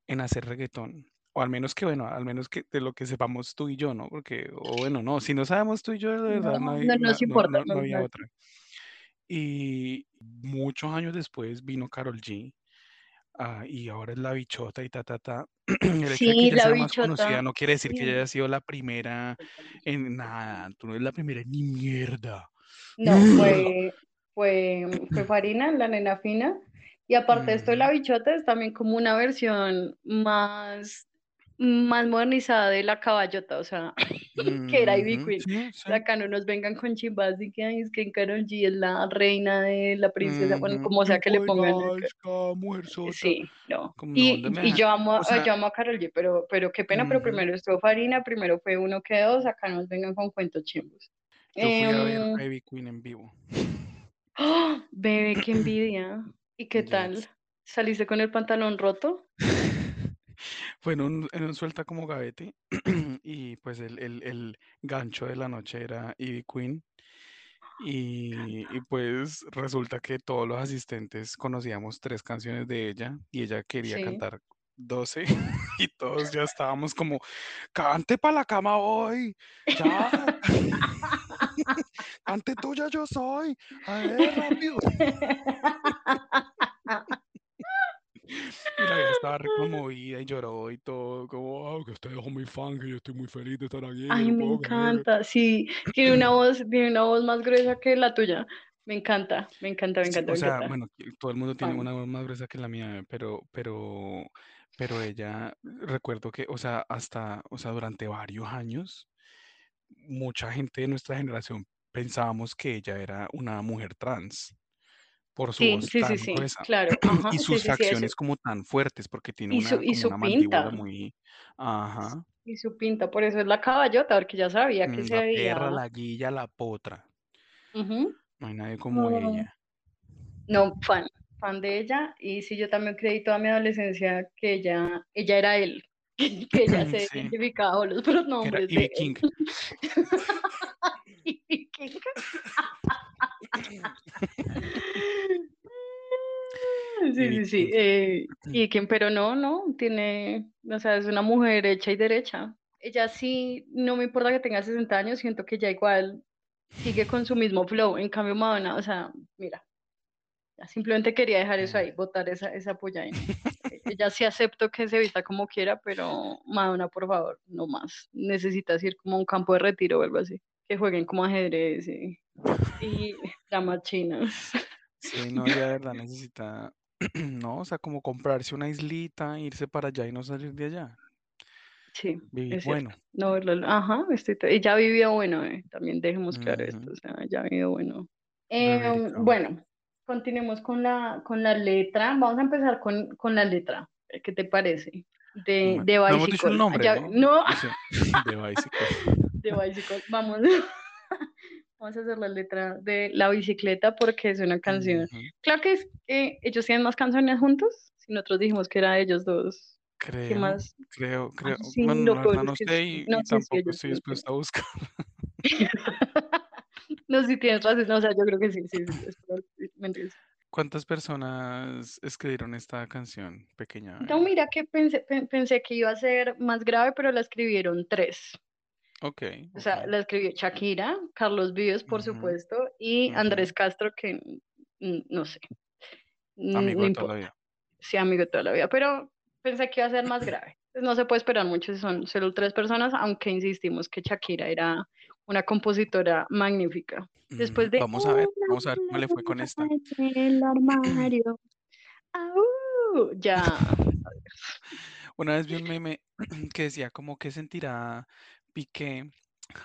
en hacer reggaetón. O al menos que, bueno, al menos que de lo que sepamos tú y yo, ¿no? Porque, o bueno, no, si no sabemos tú y yo, de verdad, no, no, hay- no nos no- importa. no- había otra. Y muchos años después vino Carol G. ah, y ahora es la bichota y ta, ta, ta. El hecho de que Sí, ella la sea más conocida bichota. no quiere decir que ella haya sido la primera en nada. Tú no eres la primera en ni mierda. No, fue, fue, fue Farina, la nena fina. Y aparte de esto, Ujú. la bichota es también como una versión más, más modernizada de la caballota, o sea, que era Ivy Queen. Sí, sí. Acá no nos vengan con chimbas y que, "Ay, es que Karol G es la reina de la princesa, bueno, como sea que le pongan. el- sota. Sí, no. Y, ¿dónde me y yo amo, O sea, yo amo a Karol G, pero, pero qué pena, pero primero estuvo Farina, primero fue uno que dos, acá nos vengan con cuentos chimbos. Yo fui a ver Em, Ivy Queen en vivo. ¡ah! Bebé, qué envidia. ¿Y qué tal? ¿Saliste con el pantalón roto? Fue en un, en un suelta como gavete y pues el, el, el gancho de la noche era Ivy Queen y, y pues resulta que todos los asistentes conocíamos tres canciones de ella y ella quería Sí. cantar 12 y todos ya estábamos como, cante para la cama hoy, ya, cante tuya yo soy, a ver, rápido. Y la vieja estaba re conmovida y lloró y todo, como, "Ah, que ustedes son muy fan, que yo estoy muy feliz de estar aquí, Ay, no me puedo creer". encanta. Sí, tiene una voz, tiene una voz más gruesa que la tuya. Me encanta, me encanta, me Sí, encanta, o me sea, encanta. bueno, todo el mundo tiene Fan. una voz más gruesa que la mía, pero, pero, pero ella, recuerdo que, o sea, hasta, o sea, durante varios años, mucha gente de nuestra generación pensábamos que ella era una mujer trans por su Sí, voz sí, sí, tan sí, gruesa claro, ajá, y sus facciones como tan fuertes, porque tiene Y su, una, y una pinta, muy, ajá, y su pinta, por eso es la caballota, porque ya sabía que mm, se la perra, veía. la guilla, la potra, ujú. no hay nadie como No, ella. no, fan, fan de ella. Y sí, yo también creí toda mi adolescencia que ella, ella era él, que ella se identificaba con los que era pronombres de él. King. Sí, sí, sí. Eh, y quien, pero no, no, tiene, o sea, es una mujer hecha y derecha. Ella sí, no me importa que tenga 60 años, siento que ya igual sigue con su mismo flow. En cambio, Madonna, o sea, mira, ya simplemente quería dejar eso ahí, botar esa, esa polla ahí. Ella sí acepto que se vista como quiera, pero Madonna, por favor, no más. Necesitas ir como a un campo de retiro o algo así. Que jueguen como ajedrez y, y damas chinas. Sí, no, ella de verdad necesita, no, o sea, como comprarse una islita, irse para allá y no salir de allá. Sí, Vivir es bueno. No, lo- ajá, estoy to- ella vivió bueno, eh, También dejemos claro esto, o sea, ella vivió bueno. Em, bueno, continuemos con la, con la letra. Vamos a empezar con, con la letra. eh, ¿Qué te parece? De, Bueno, de no hemos dicho el Bicycle. Nombre, Ya, ¿no? no, de Bicycle. De Bicycle. Vamos. Vamos a hacer la letra de La Bicicleta porque es una canción. Claro que es que ellos tienen más canciones juntos. Si nosotros dijimos que era ellos dos, ¿qué Creo, más? creo, Ah, creo. sí, Bueno, no sé sí. y, No, tampoco ellos estoy dispuesto a buscar. No, sí tienes razón, no, o sea, yo creo que sí, sí, sí, es. ¿Cuántas personas escribieron esta canción, pequeña No, mira que pensé, pe- pensé que iba a ser más grave, pero la escribieron tres. Ok, O sea, la escribió Shakira, Carlos Vives, por supuesto, y Andrés. Castro, que mm, no sé, mm, Amigo no de toda la importa, vida. sí, amigo de toda la vida, pero pensé que iba a ser más grave. Pues no se puede esperar mucho si son solo tres personas, aunque insistimos que Shakira era una compositora magnífica. Ujú, Después de Vamos a ver, vamos a ver cómo le fue con esta. el armario. ¡Au! Ya. Una vez vi un meme que decía como que sentirá Piqué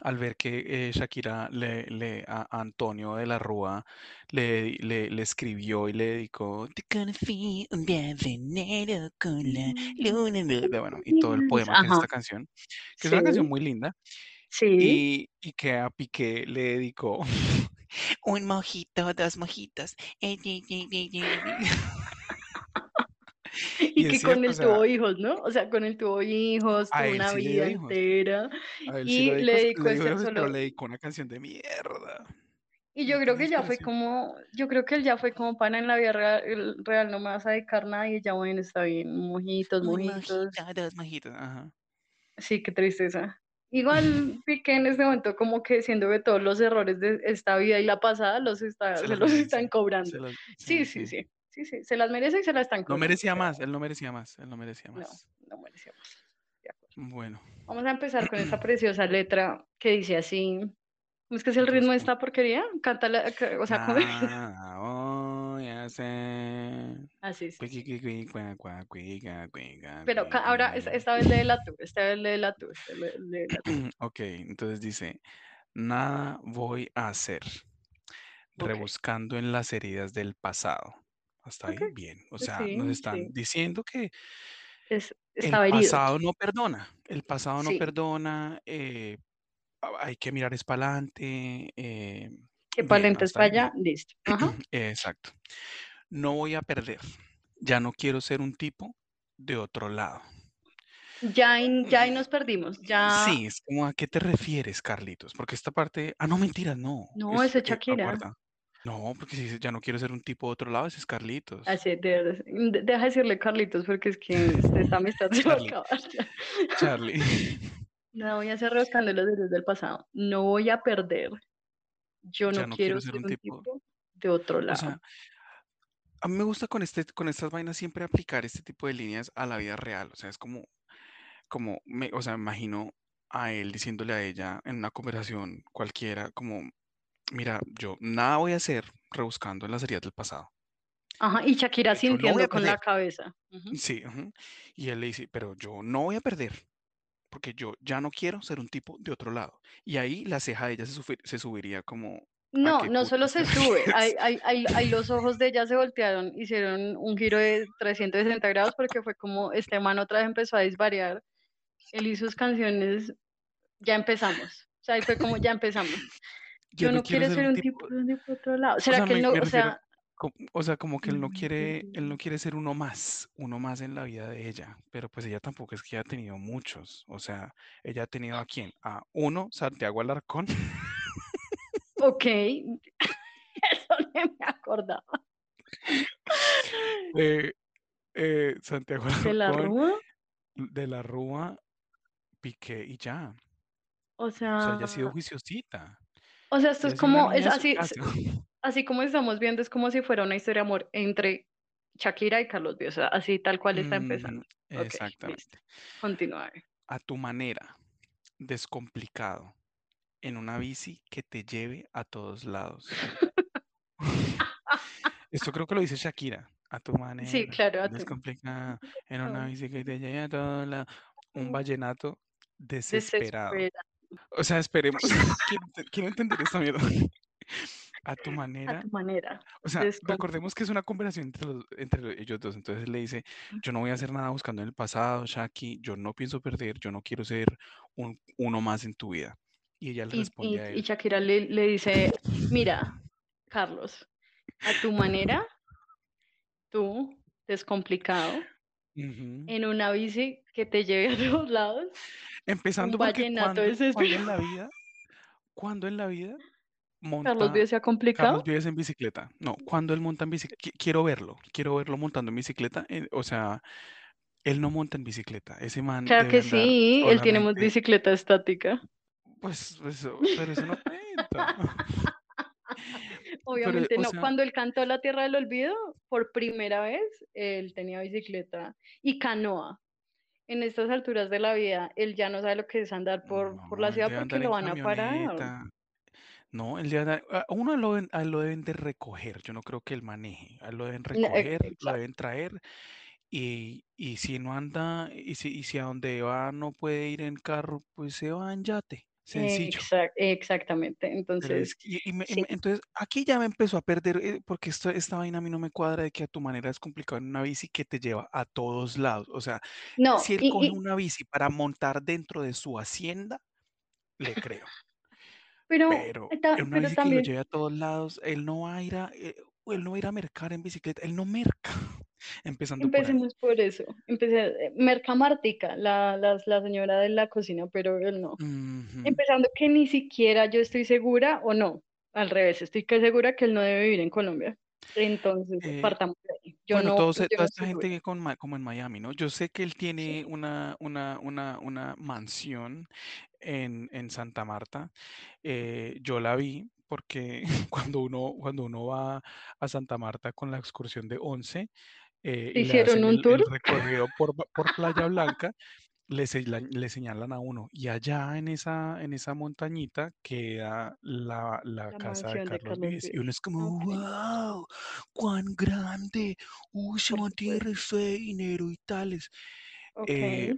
al ver que eh, Shakira le, le- a Antonio de la Rúa le, le, le escribió y le dedicó Te conocí un día de enero con la luna. de-". de-". Bueno, y todo el poema que es Ajá, esta canción, que es una canción sí, muy linda, sí. y, y que a Piqué le dedicó un mojito, dos mojitos. Y que con o él sea, tuvo hijos, ¿no? O sea, con él tuvo hijos, tuvo una sí le vida entera sí y le dedicó, le hijos, pero solo. le dedicó una canción de mierda. Y yo ¿No te creo que ya fue como, yo creo que él ya fue como pana en la vida real, el- real no me vas a dedicar nada y ya bueno, está bien, mojitos, mojitos. dos mojitos. Ajá. Sí, qué tristeza. Igual Piqué en este momento como que siendo que todos los errores de esta vida y la pasada los está, Se los están cobrando. sí, sí, sí. Sí, sí, se las merece y se las están No cobrando. merecía O sea, más, él no merecía más, él no merecía no, más. no merecía más. De acuerdo. Bueno, Vamos a empezar con esta preciosa letra que dice así. ¿Cómo es que es el ritmo de esta porquería? Cántala, ca- o sea, ¿cómo? Nada voy a hacer. Así, cuica, Pero ahora, esta, cuiqui. esta vez léela tú, esta vez léela tú, esta vez léela tú. Ok, entonces dice, nada voy a hacer, rebuscando en las heridas del pasado. Hasta ahí, bien. O sea, nos están sí. diciendo que Es, el herido. pasado no perdona, el pasado no Sí, perdona, eh, a- hay que mirar es para adelante. que bien, palentes hasta ahí, para allá, listo. Ajá. Exacto. No voy a perder. Ya no quiero ser un tipo de otro lado. Ya ahí, ya Mm, nos perdimos, ya... Sí, es como a qué te refieres, Carlitos, porque esta parte, ah, no, mentiras, no, No, es, ese es eh, Shakira. aguarda, no, porque si ya no quiero ser un tipo de otro lado, ese es Carlitos, Así, de, verdad, de- deja de decirle Carlitos porque es que esta amistad se va a Charlie, acabar. Charlie, No voy a hacer rebuscando los dedos del pasado. No voy a perder. Yo no no quiero quiero ser un tipo, tipo de otro o lado. sea, a mí me gusta con este, con estas vainas siempre aplicar este tipo de líneas a la vida real, o sea, es como, como, me, o sea, me imagino a él diciéndole a ella en una conversación cualquiera, como, mira, yo nada voy a hacer rebuscando en las heridas del pasado. Ajá, y Shakira Yo sintiendo con la cabeza. Sí. Y él le dice, pero yo no voy a perder, porque yo ya no quiero ser un tipo de otro lado. Y ahí la ceja de ella se, se subiría como, ¿a No, no solo se sube, ahí, ahí- ahí- ahí los ojos de ella se voltearon, hicieron un giro de 360 grados porque fue como este man otra vez empezó a disvariar. Él y sus canciones, ya empezamos. O sea, ahí fue como ya empezamos. Yo Yo no quiero quiero ser ser un tipo, de otro lado. o ¿Será sea, que él no, o sea, o sea, como que él no quiere, él no mm, quiere ser uno más, uno más en la vida de ella, pero pues ella tampoco es que haya tenido muchos, o sea, ella ha tenido a quién, a uno, Santiago Alarcón, ok, eso no me acordaba. eh, eh, Santiago ¿De la Alarcón, Rúa? de la Rúa, Piqué y ya, O o sea, ella ha sido sea, juiciosita, o sea, esto es como, es así, así como estamos viendo, es como si fuera una historia de amor entre Shakira y Carlos Vives, o sea, así tal cual está empezando. Listo. exactamente. Continúa. A tu manera, descomplicado, en una bici que te lleve a todos lados. Esto creo que lo dice Shakira. A tu Sí, manera, claro, a tu. descomplicado, en una bici que te lleve a todos lados. Un vallenato desesperado. Desespera. O sea, esperemos. Quiero, quiero entender esta mierda. A tu A manera. tu manera. O sea, recordemos que es una conversación entre, los- entre ellos dos. Entonces le dice, yo no voy a hacer nada buscando en el pasado, Shaki, yo no pienso perder, yo no quiero ser un, uno más en tu vida. Y ella le Y, responde y, a y él, Shakira le, le dice, mira, Carlos, a tu manera, tú, descomplicado, "Ujú". en una bici que te lleve a todos lados, un Empezando porque vallenato cuando, cuando en la vida, cuando en la vida Carlos monta Vives se ha Carlos complicado. Vives en bicicleta. No, cuando él monta en bicicleta, quiero verlo, quiero verlo montando en bicicleta. eh, o sea, él no monta en bicicleta. Ese man Claro que sí, él tiene bicicleta estática. pues, eso, pero eso no cuenta. Obviamente no. sea, Cuando él cantó La Tierra del Olvido, por primera vez, él tenía bicicleta y canoa. En estas alturas de la vida, él ya no sabe lo que es andar por, por la ciudad porque lo van a parar. No, él debe andar, a uno lo a lo deben de recoger. Yo no creo que él maneje. A él lo deben No, e- recoger, lo deben traer. Y, y si no anda, y si, y si a donde va no puede ir en carro, pues se va en yate. Sencillo. Exact- exactamente. Entonces, que- y, y me- y sí. me- entonces aquí ya me empezó a perder, eh, porque esto, esta vaina a mí no me cuadra de que a tu manera es complicado en una bici que te lleva a todos lados. O sea, No, si él y, coge una bici para montar dentro de su hacienda, le creo. pero, Pero en una pero bici que lo lleve a todos lados, él no va a ir a, eh, él no va a ir a mercar en bicicleta, él no merca, empezando por empecemos por eso. Empecé, eh, Merca Martica, la, la, la señora de la cocina, pero él no. Ujú. Empezando que ni siquiera yo estoy segura o no, al revés, estoy que segura que él no debe vivir en Colombia. Entonces, Eh, partamos de ahí. Yo Bueno, no, todo se- yo toda no esta gente vive con como en Miami, ¿no? Yo sé que él Sí, tiene una, una, una, una mansión en, en Santa Marta. eh, yo la vi porque cuando uno, cuando uno va a Santa Marta con la excursión de Once eh, ¿te y le hicieron un el, tour? el recorrido por, por Playa Blanca, le, le señalan a uno. Y allá en esa, en esa montañita queda la, la La casa de mansión de Carlos Carlos Vives. Y uno Vives. es como, wow, cuán grande. Uy, se mantiene de dinero y tales. Ok, Eh,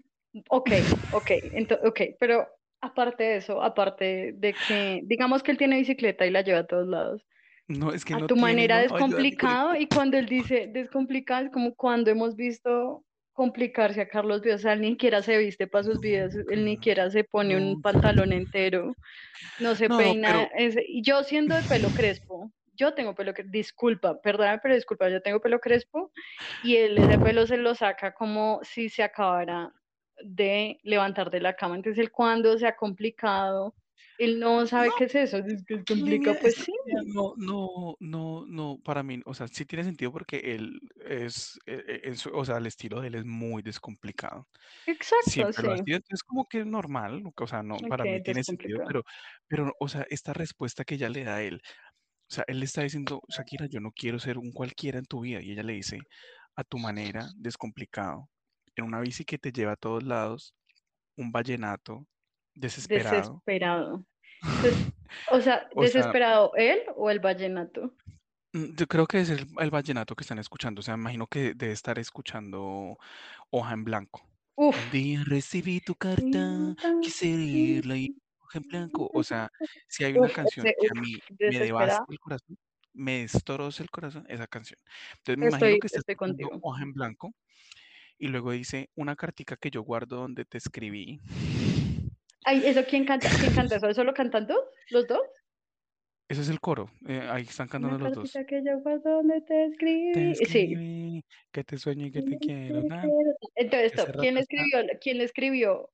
ok, ok, ento- ok, pero aparte de eso, aparte de que, digamos que él tiene bicicleta y la lleva a todos lados. No, es que a no tu tiene manera no descomplicado y cuando él dice descomplicado es como cuando hemos visto complicarse a Carlos Vives, o sea, él ni siquiera se viste para sus videos, él ni siquiera se pone un pantalón entero, no se No, peina, pero es- yo siendo de pelo crespo, yo tengo pelo crespo, disculpa, perdóname, pero disculpa, yo tengo pelo crespo y él ese pelo se lo saca como si se acabara de levantar de la cama, entonces él cuando se ha complicado, él no sabe no, qué es eso, es que es esta línea, complica, pues sí, no, no, no, no, para mí, o sea, sí tiene sentido porque él es, eh, eh, o sea, el estilo de él es muy descomplicado. exacto, Siempre lo ha sí. sido, entonces como que es normal, o sea, no, para mí tiene sentido, pero, pero, o sea, esta respuesta que ella le da a él, o sea, él le está diciendo, Shakira, yo no quiero ser un cualquiera en tu vida, y ella le dice, a tu manera, descomplicado, en una bici que te lleva a todos lados, un vallenato, desesperado, Desesperado. o sea, desesperado, ¿él o el vallenato? Mm, yo creo que es el, el, vallenato que están escuchando. O sea, imagino que debe estar escuchando Hoja en Blanco. Un día recibí tu carta, quise leerla y hoja en blanco. O sea, si hay una canción que a mí me devasta el corazón, me destroza el corazón, esa canción. Entonces me imagino que está escuchando Hoja en Blanco y luego dice una cartica que yo guardo donde te escribí. Ay, ¿eso quién canta? ¿Quién canta eso? ¿Solo cantando? ¿Los dos? Ese es el coro. Eh, ahí están cantando los dos. que yo donde te escribí. Te escribí, que te sueño y que te quiero. Entonces, ¿quién le escribió? ¿Quién le escribió?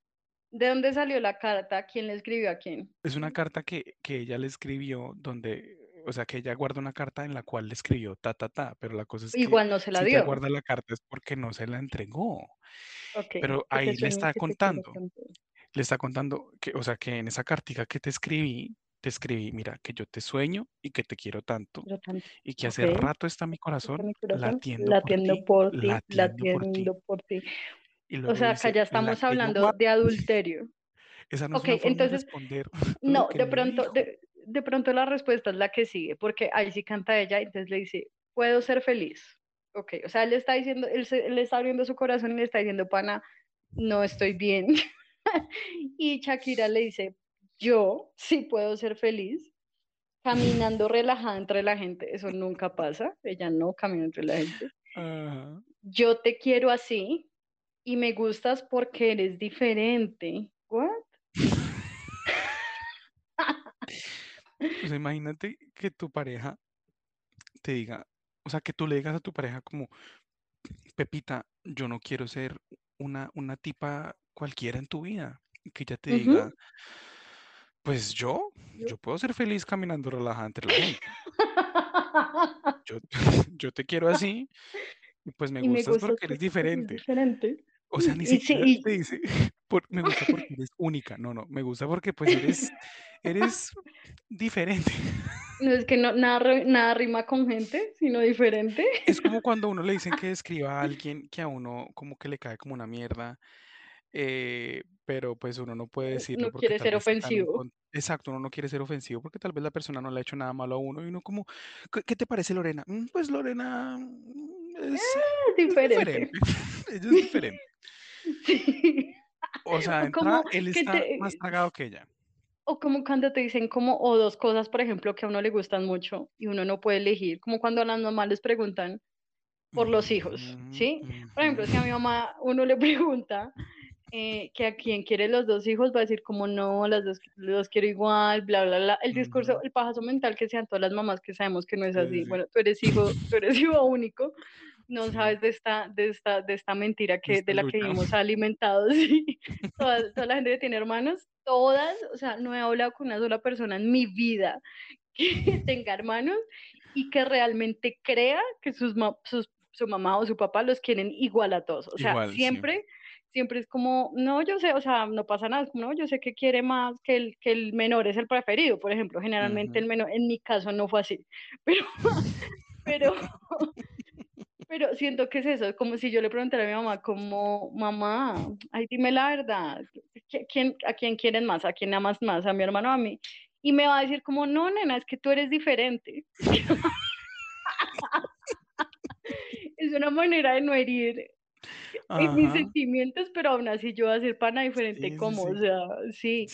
¿De dónde salió la carta? ¿Quién le escribió a quién? Es una carta que, que ella le escribió donde o sea, que ella guarda una carta en la cual le escribió ta, ta, ta, pero la cosa es que Igual no se la si dio. guarda la carta es porque no se la entregó. pero ahí le está contando, le está contando que, o sea, que en esa cartica que te escribí, te escribí, mira, que yo te sueño y que te quiero tanto, y que hace rato está mi corazón, latiendo, por, ti, latiendo, por ti. o sea, acá ya estamos hablando de adulterio. Esa no es una entonces, de responder. No, de pronto, de pronto la respuesta es la que sigue, porque ahí sí canta ella, entonces le dice, puedo ser feliz. Ok, o sea, él está diciendo, él, le está abriendo su corazón y le está diciendo, pana, no estoy bien. y Shakira le dice, yo sí puedo ser feliz caminando relajada entre la gente. Eso nunca pasa, ella no camina entre la gente. Yo te quiero así y me gustas porque eres diferente. ¿What? Pues imagínate que tu pareja te diga, o sea, que tú le digas a tu pareja como, Pepita, yo no quiero ser una, una tipa cualquiera en tu vida. Que ella te diga, pues yo, yo puedo ser feliz caminando relajada entre la gente. Yo, te quiero así, y pues me gustas porque eres diferente. diferente. O sea, ni siquiera te dice, me gusta porque eres única. No, no, me gusta porque pues eres, eres diferente. No es que no, nada, nada rima con gente, sino diferente. Es como cuando uno le dicen que escriba a alguien que a uno como que le cae como una mierda, eh, pero pues uno no puede decirlo. No quiere ser ofensivo. Exacto, uno no quiere ser ofensivo porque tal vez la persona no le ha hecho nada malo a uno y uno como, ¿qué te parece Lorena? Mm, pues Lorena mm, es, ah, diferente. Ella es diferente. Sí. O sea, él está más tragado que ella. O como cuando te dicen como, o dos cosas, por ejemplo, que a uno le gustan mucho y uno no puede elegir, como cuando a las mamás les preguntan por los hijos, ¿sí? Por ejemplo, si a mi mamá uno le pregunta eh, que a quien quiere los dos hijos va a decir como no, las dos los quiero igual, bla, bla, bla. El discurso, el pajazo mental que sean todas las mamás que sabemos que no es así. Bueno, tú eres hijo, tú eres hijo único, no sabes de esta, de esta, de esta mentira que, de la que vivimos alimentados. toda, toda, la gente que tiene hermanos, todas, o sea, no he hablado con una sola persona en mi vida que tenga hermanos y que realmente crea que sus, sus su mamá o su papá los quieren igual a todos. O sea, siempre, siempre es como, no, yo sé, o sea, no pasa nada, es como, no, yo sé que quiere más, que el, que el menor es el preferido, por ejemplo, generalmente el menor, en mi caso no fue así, pero, pero, pero siento que es eso, como si yo le preguntara a mi mamá, como, mamá, ay, dime la verdad, ¿quién, ¿a quién quieren más? ¿A quién amas más? ¿A mi hermano o a mí? Y me va a decir como, no, nena, es que tú eres diferente. es una manera de no herir mis sentimientos, pero aún así yo voy a ser pana diferente como, o sea, sí.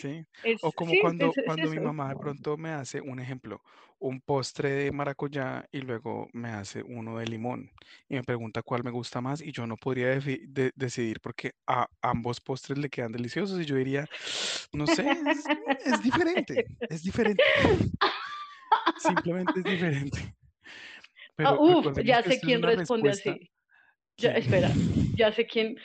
o como cuando, cuando mi mamá de pronto me hace un ejemplo, un postre de maracuyá y luego me hace uno de limón y me pregunta cuál me gusta más y yo no podría decidir porque a ambos postres le quedan deliciosos y yo diría, no sé, es, diferente, es diferente. Simplemente es diferente. Ah, uf, ya sé quién responde así. Ya, espera, ya sé quién.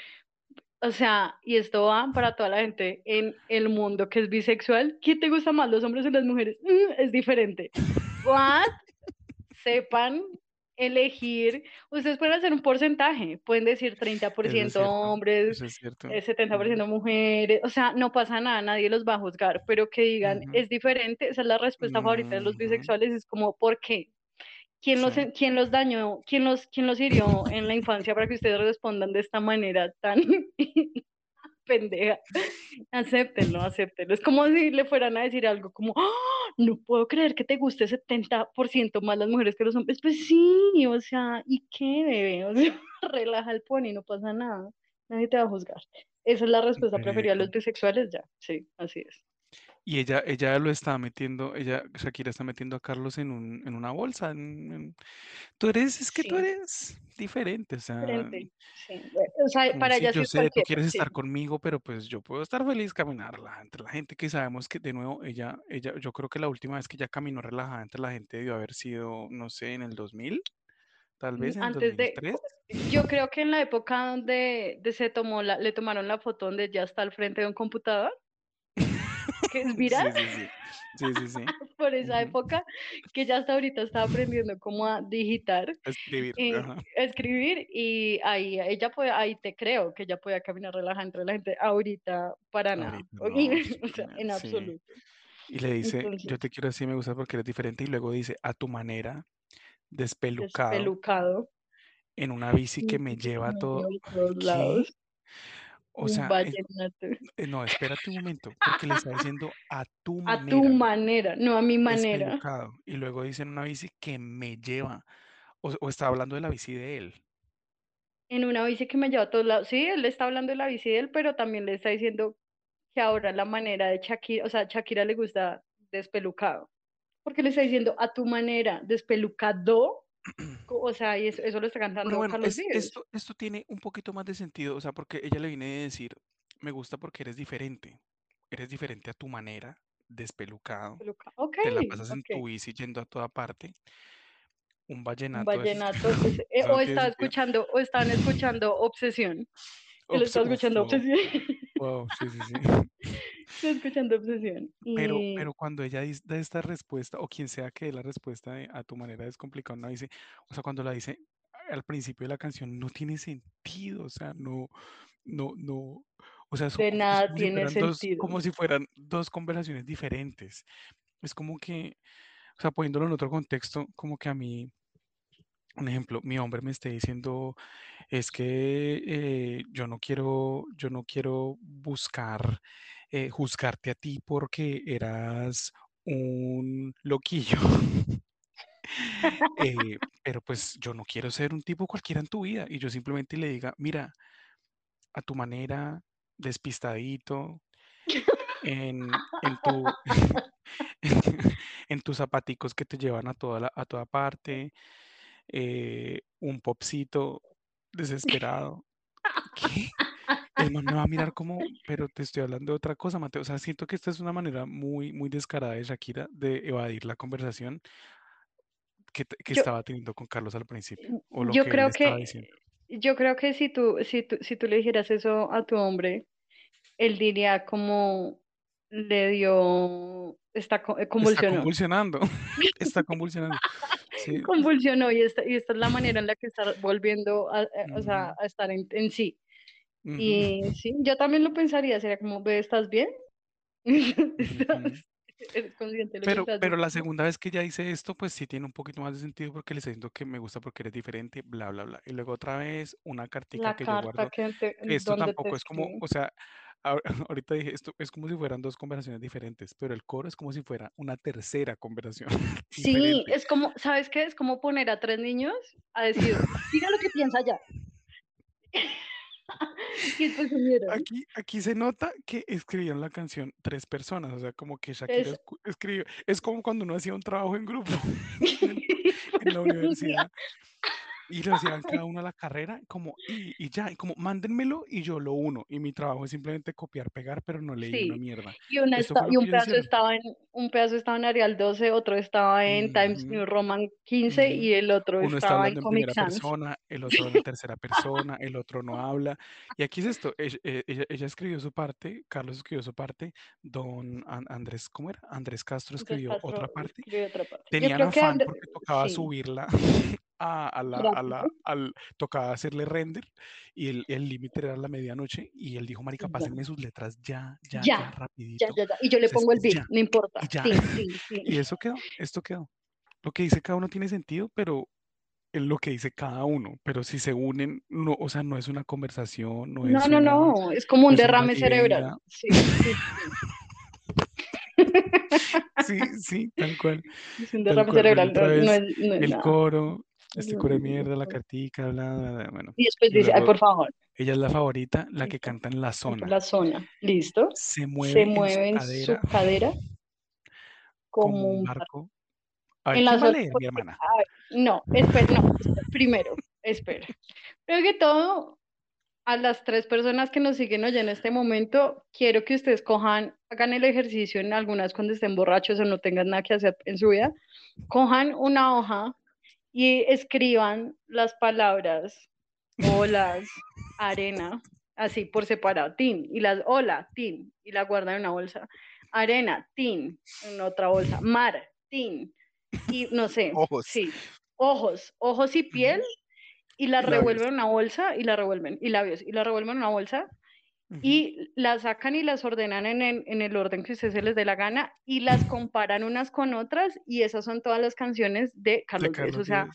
O sea, y esto va para toda la gente en el mundo que es bisexual. ¿Qué te gusta más, los hombres o las mujeres? Mm, es diferente. What? Sepan elegir. Ustedes pueden hacer un porcentaje. Pueden decir 30% hombres, 70% eh, mujeres. O sea, no pasa nada, nadie los va a juzgar. Pero que digan, es diferente. Esa es la respuesta favorita de los bisexuales. Es como, ¿por qué? ¿Quién los, ¿Quién los dañó? ¿Quién los, ¿Quién los hirió en la infancia para que ustedes respondan de esta manera tan... pendeja. Acéptenlo, acéptenlo. Es como si le fueran a decir algo como, ¡Ah! no puedo creer que te guste 70% más las mujeres que los hombres. Pues sí, o sea, ¿y qué, bebé? O sea, relaja el pony, no pasa nada. Nadie te va a juzgar. Esa es la respuesta preferida a los bisexuales, ya. Sí, así es. Y ella, ella lo está metiendo, ella, Shakira está metiendo a Carlos en, un, en una bolsa. tú eres, es que tú eres diferente, o sea. Diferente, sí. O sea, para ella yo sé, tú quieres estar conmigo, pero pues yo puedo estar feliz caminarla entre la gente que sabemos que de nuevo ella, ella, yo creo que la última vez que ella caminó relajada entre la gente debió haber sido, no sé, en el 2000 tal vez en Antes 2003. De, yo creo que en la época donde de se tomó la, le tomaron la foto donde ya está al frente de un computador que es viral. Sí, sí, sí. Por esa época, que ya hasta ahorita estaba aprendiendo cómo a digitar. Escribir. escribir y ahí ella puede, ahí te creo que ella puede caminar relajada entre la gente. Ahorita para nada. en absoluto. Y le dice, yo te quiero así, me gusta porque eres diferente. Y luego dice, a tu manera, despelucado. Despelucado. En una bici que me lleva a todo, todos lados. O sea, eh, no, espérate un momento, porque le está diciendo a tu manera. A tu manera, no a mi manera. Y luego dice en una bici que me lleva. O, está hablando de la bici de él. En una bici que me lleva a todos lados. Sí, él está hablando de la bici de él, pero también le está diciendo que ahora la manera de Shakira, o sea, Shakira le gusta despelucado. Porque le está diciendo a tu manera, despelucado, o sea, y eso, lo está cantando bueno, Carlos esto, esto tiene un poquito más de sentido, o sea, porque ella le viene a decir, me gusta porque eres diferente, eres diferente a tu manera, despelucado, te la pasas en tu bici yendo a toda parte, un vallenato. Un vallenato, pues, eh, o está escuchando, o están escuchando Obsesión. Él está escuchando Obsesión. Wow, sí, sí, sí. Estoy escuchando obsesión. Pero, pero cuando ella da esta respuesta, o quien sea que dé la respuesta a tu manera es complicado, no dice, o sea, cuando la dice al principio de la canción, no tiene sentido, o sea, no, no, no, o sea, de nada tiene sentido. como si fueran dos conversaciones diferentes. Es como que, o sea, poniéndolo en otro contexto, como que a mí, un ejemplo, mi hombre me esté diciendo, es que eh, yo no quiero, yo no quiero buscar eh, juzgarte a ti porque eras un loquillo. Eh, pero pues yo no quiero ser un tipo cualquiera en tu vida y yo simplemente le diga, mira, a tu manera, despistadito, en, tu, en tus zapaticos que te llevan a toda, a toda parte, eh, un popcito desesperado. ¿Qué? El me va a mirar como, pero te estoy hablando de otra cosa, Mateo. O sea, siento que esta es una manera muy, muy descarada de Shakira de evadir la conversación que, estaba teniendo con Carlos al principio. O lo yo que creo él que, diciendo. Yo creo que si tú, si, tú, si tú le dijeras eso a tu hombre, él diría como le dio, está convulsionando. Está convulsionando, está convulsionando. Convulsionó y esta, y esta es la manera en la que está volviendo a, o sea, a estar en, en sí. Y sí, yo también lo pensaría, sería como, ¿ve, estás bien? pero, pero la segunda vez que ella dice esto, pues sí tiene un poquito más de sentido porque le está diciendo que me gusta porque eres diferente, bla, bla, bla. Y luego otra vez una cartica que yo guardo. Que esto tampoco es como, o sea, ahorita dije, esto es como si fueran dos conversaciones diferentes, pero el coro es como si fuera una tercera conversación. Sí, es como, ¿sabes qué? Es como poner a tres niños a decir, mira lo que piensa ya. Aquí, aquí se nota que escribieron la canción tres personas, o sea, como que Shakira escribió. Es como cuando uno hacía un trabajo en grupo en la universidad y lo hacían cada uno a la carrera, como, y, y, ya, y como, mándenmelo y yo lo uno. Y mi trabajo es simplemente copiar, pegar, pero no leí una mierda. Y, una y un, pedazo estaba en, un pedazo estaba en Arial 12, otro estaba en Times New Roman 15 y el otro uno estaba en, en primera persona, el otro en tercera persona, el otro no habla. Y aquí es esto, ella, eh, ella, escribió su parte, Carlos escribió su parte, don Andrés, ¿cómo era? Andrés Castro escribió, otra, parte. Tenían afán porque tocaba subirla a, la, a la, al, tocaba hacerle render y el límite era la medianoche y él dijo, marica, pásenme sus letras ya, ya, ya, rapidito. Ya, ya, Y yo le pongo el beat, no importa. Y, y eso quedó, esto quedó. Lo que dice cada uno tiene sentido, pero en lo que dice cada uno, pero si se unen, no, o sea, no es una conversación, no No, es no, una, no, es como no un es derrame cerebral. Sí, sí, sí. Sí, sí, tal cual, Es un derrame cerebral, no, no es, no es el nada. coro, este coro de mierda, la cartica, bla, bla, bla, bueno. Y después dice, ay, por favor, ella es la favorita, la que canta en la zona. la zona, listo. Se Se mueve en su mueve en cadera su cadera como como un barco. A ver, En la ¿quién va a zona, leer, mi hermana? a ver, no, espera, no, espera, primero, espera. Primero que todo, a las tres personas que nos siguen hoy en este momento, quiero que ustedes cojan, hagan el ejercicio en algunas cuando estén borrachos o no tengan nada que hacer en su vida, cojan una hoja y escriban las palabras olas, arena, así por separado, tin, y las hola, tin, y la guardan en una bolsa, arena, tin, en otra bolsa, mar, tin, y no sé, Ojos. sí, ojos, ojos y piel, y labios. revuelven en una bolsa y la revuelven, y labios, y la revuelven en una bolsa, Ujú. y las sacan y las ordenan en el, en el orden que a ustedes se les dé la gana y las comparan unas con otras y esas son todas las canciones de Carlos, Vives. Carlos O sea,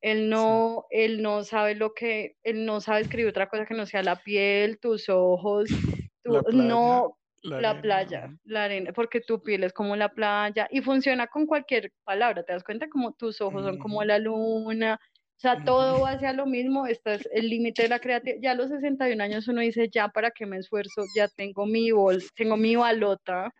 él no, él no sabe lo que, él no sabe escribir otra cosa que no sea la piel, tus ojos, tu, La playa, no, la la arena, playa, ujú. la arena, porque tu piel es como la playa y funciona con cualquier palabra, ¿te das cuenta? Como tus ojos son como la luna, o sea, todo va hacia lo mismo, este es el límite de la creatividad. Ya a los 61 años uno dice, ya para qué me esfuerzo, ya tengo mi bol, tengo mi balota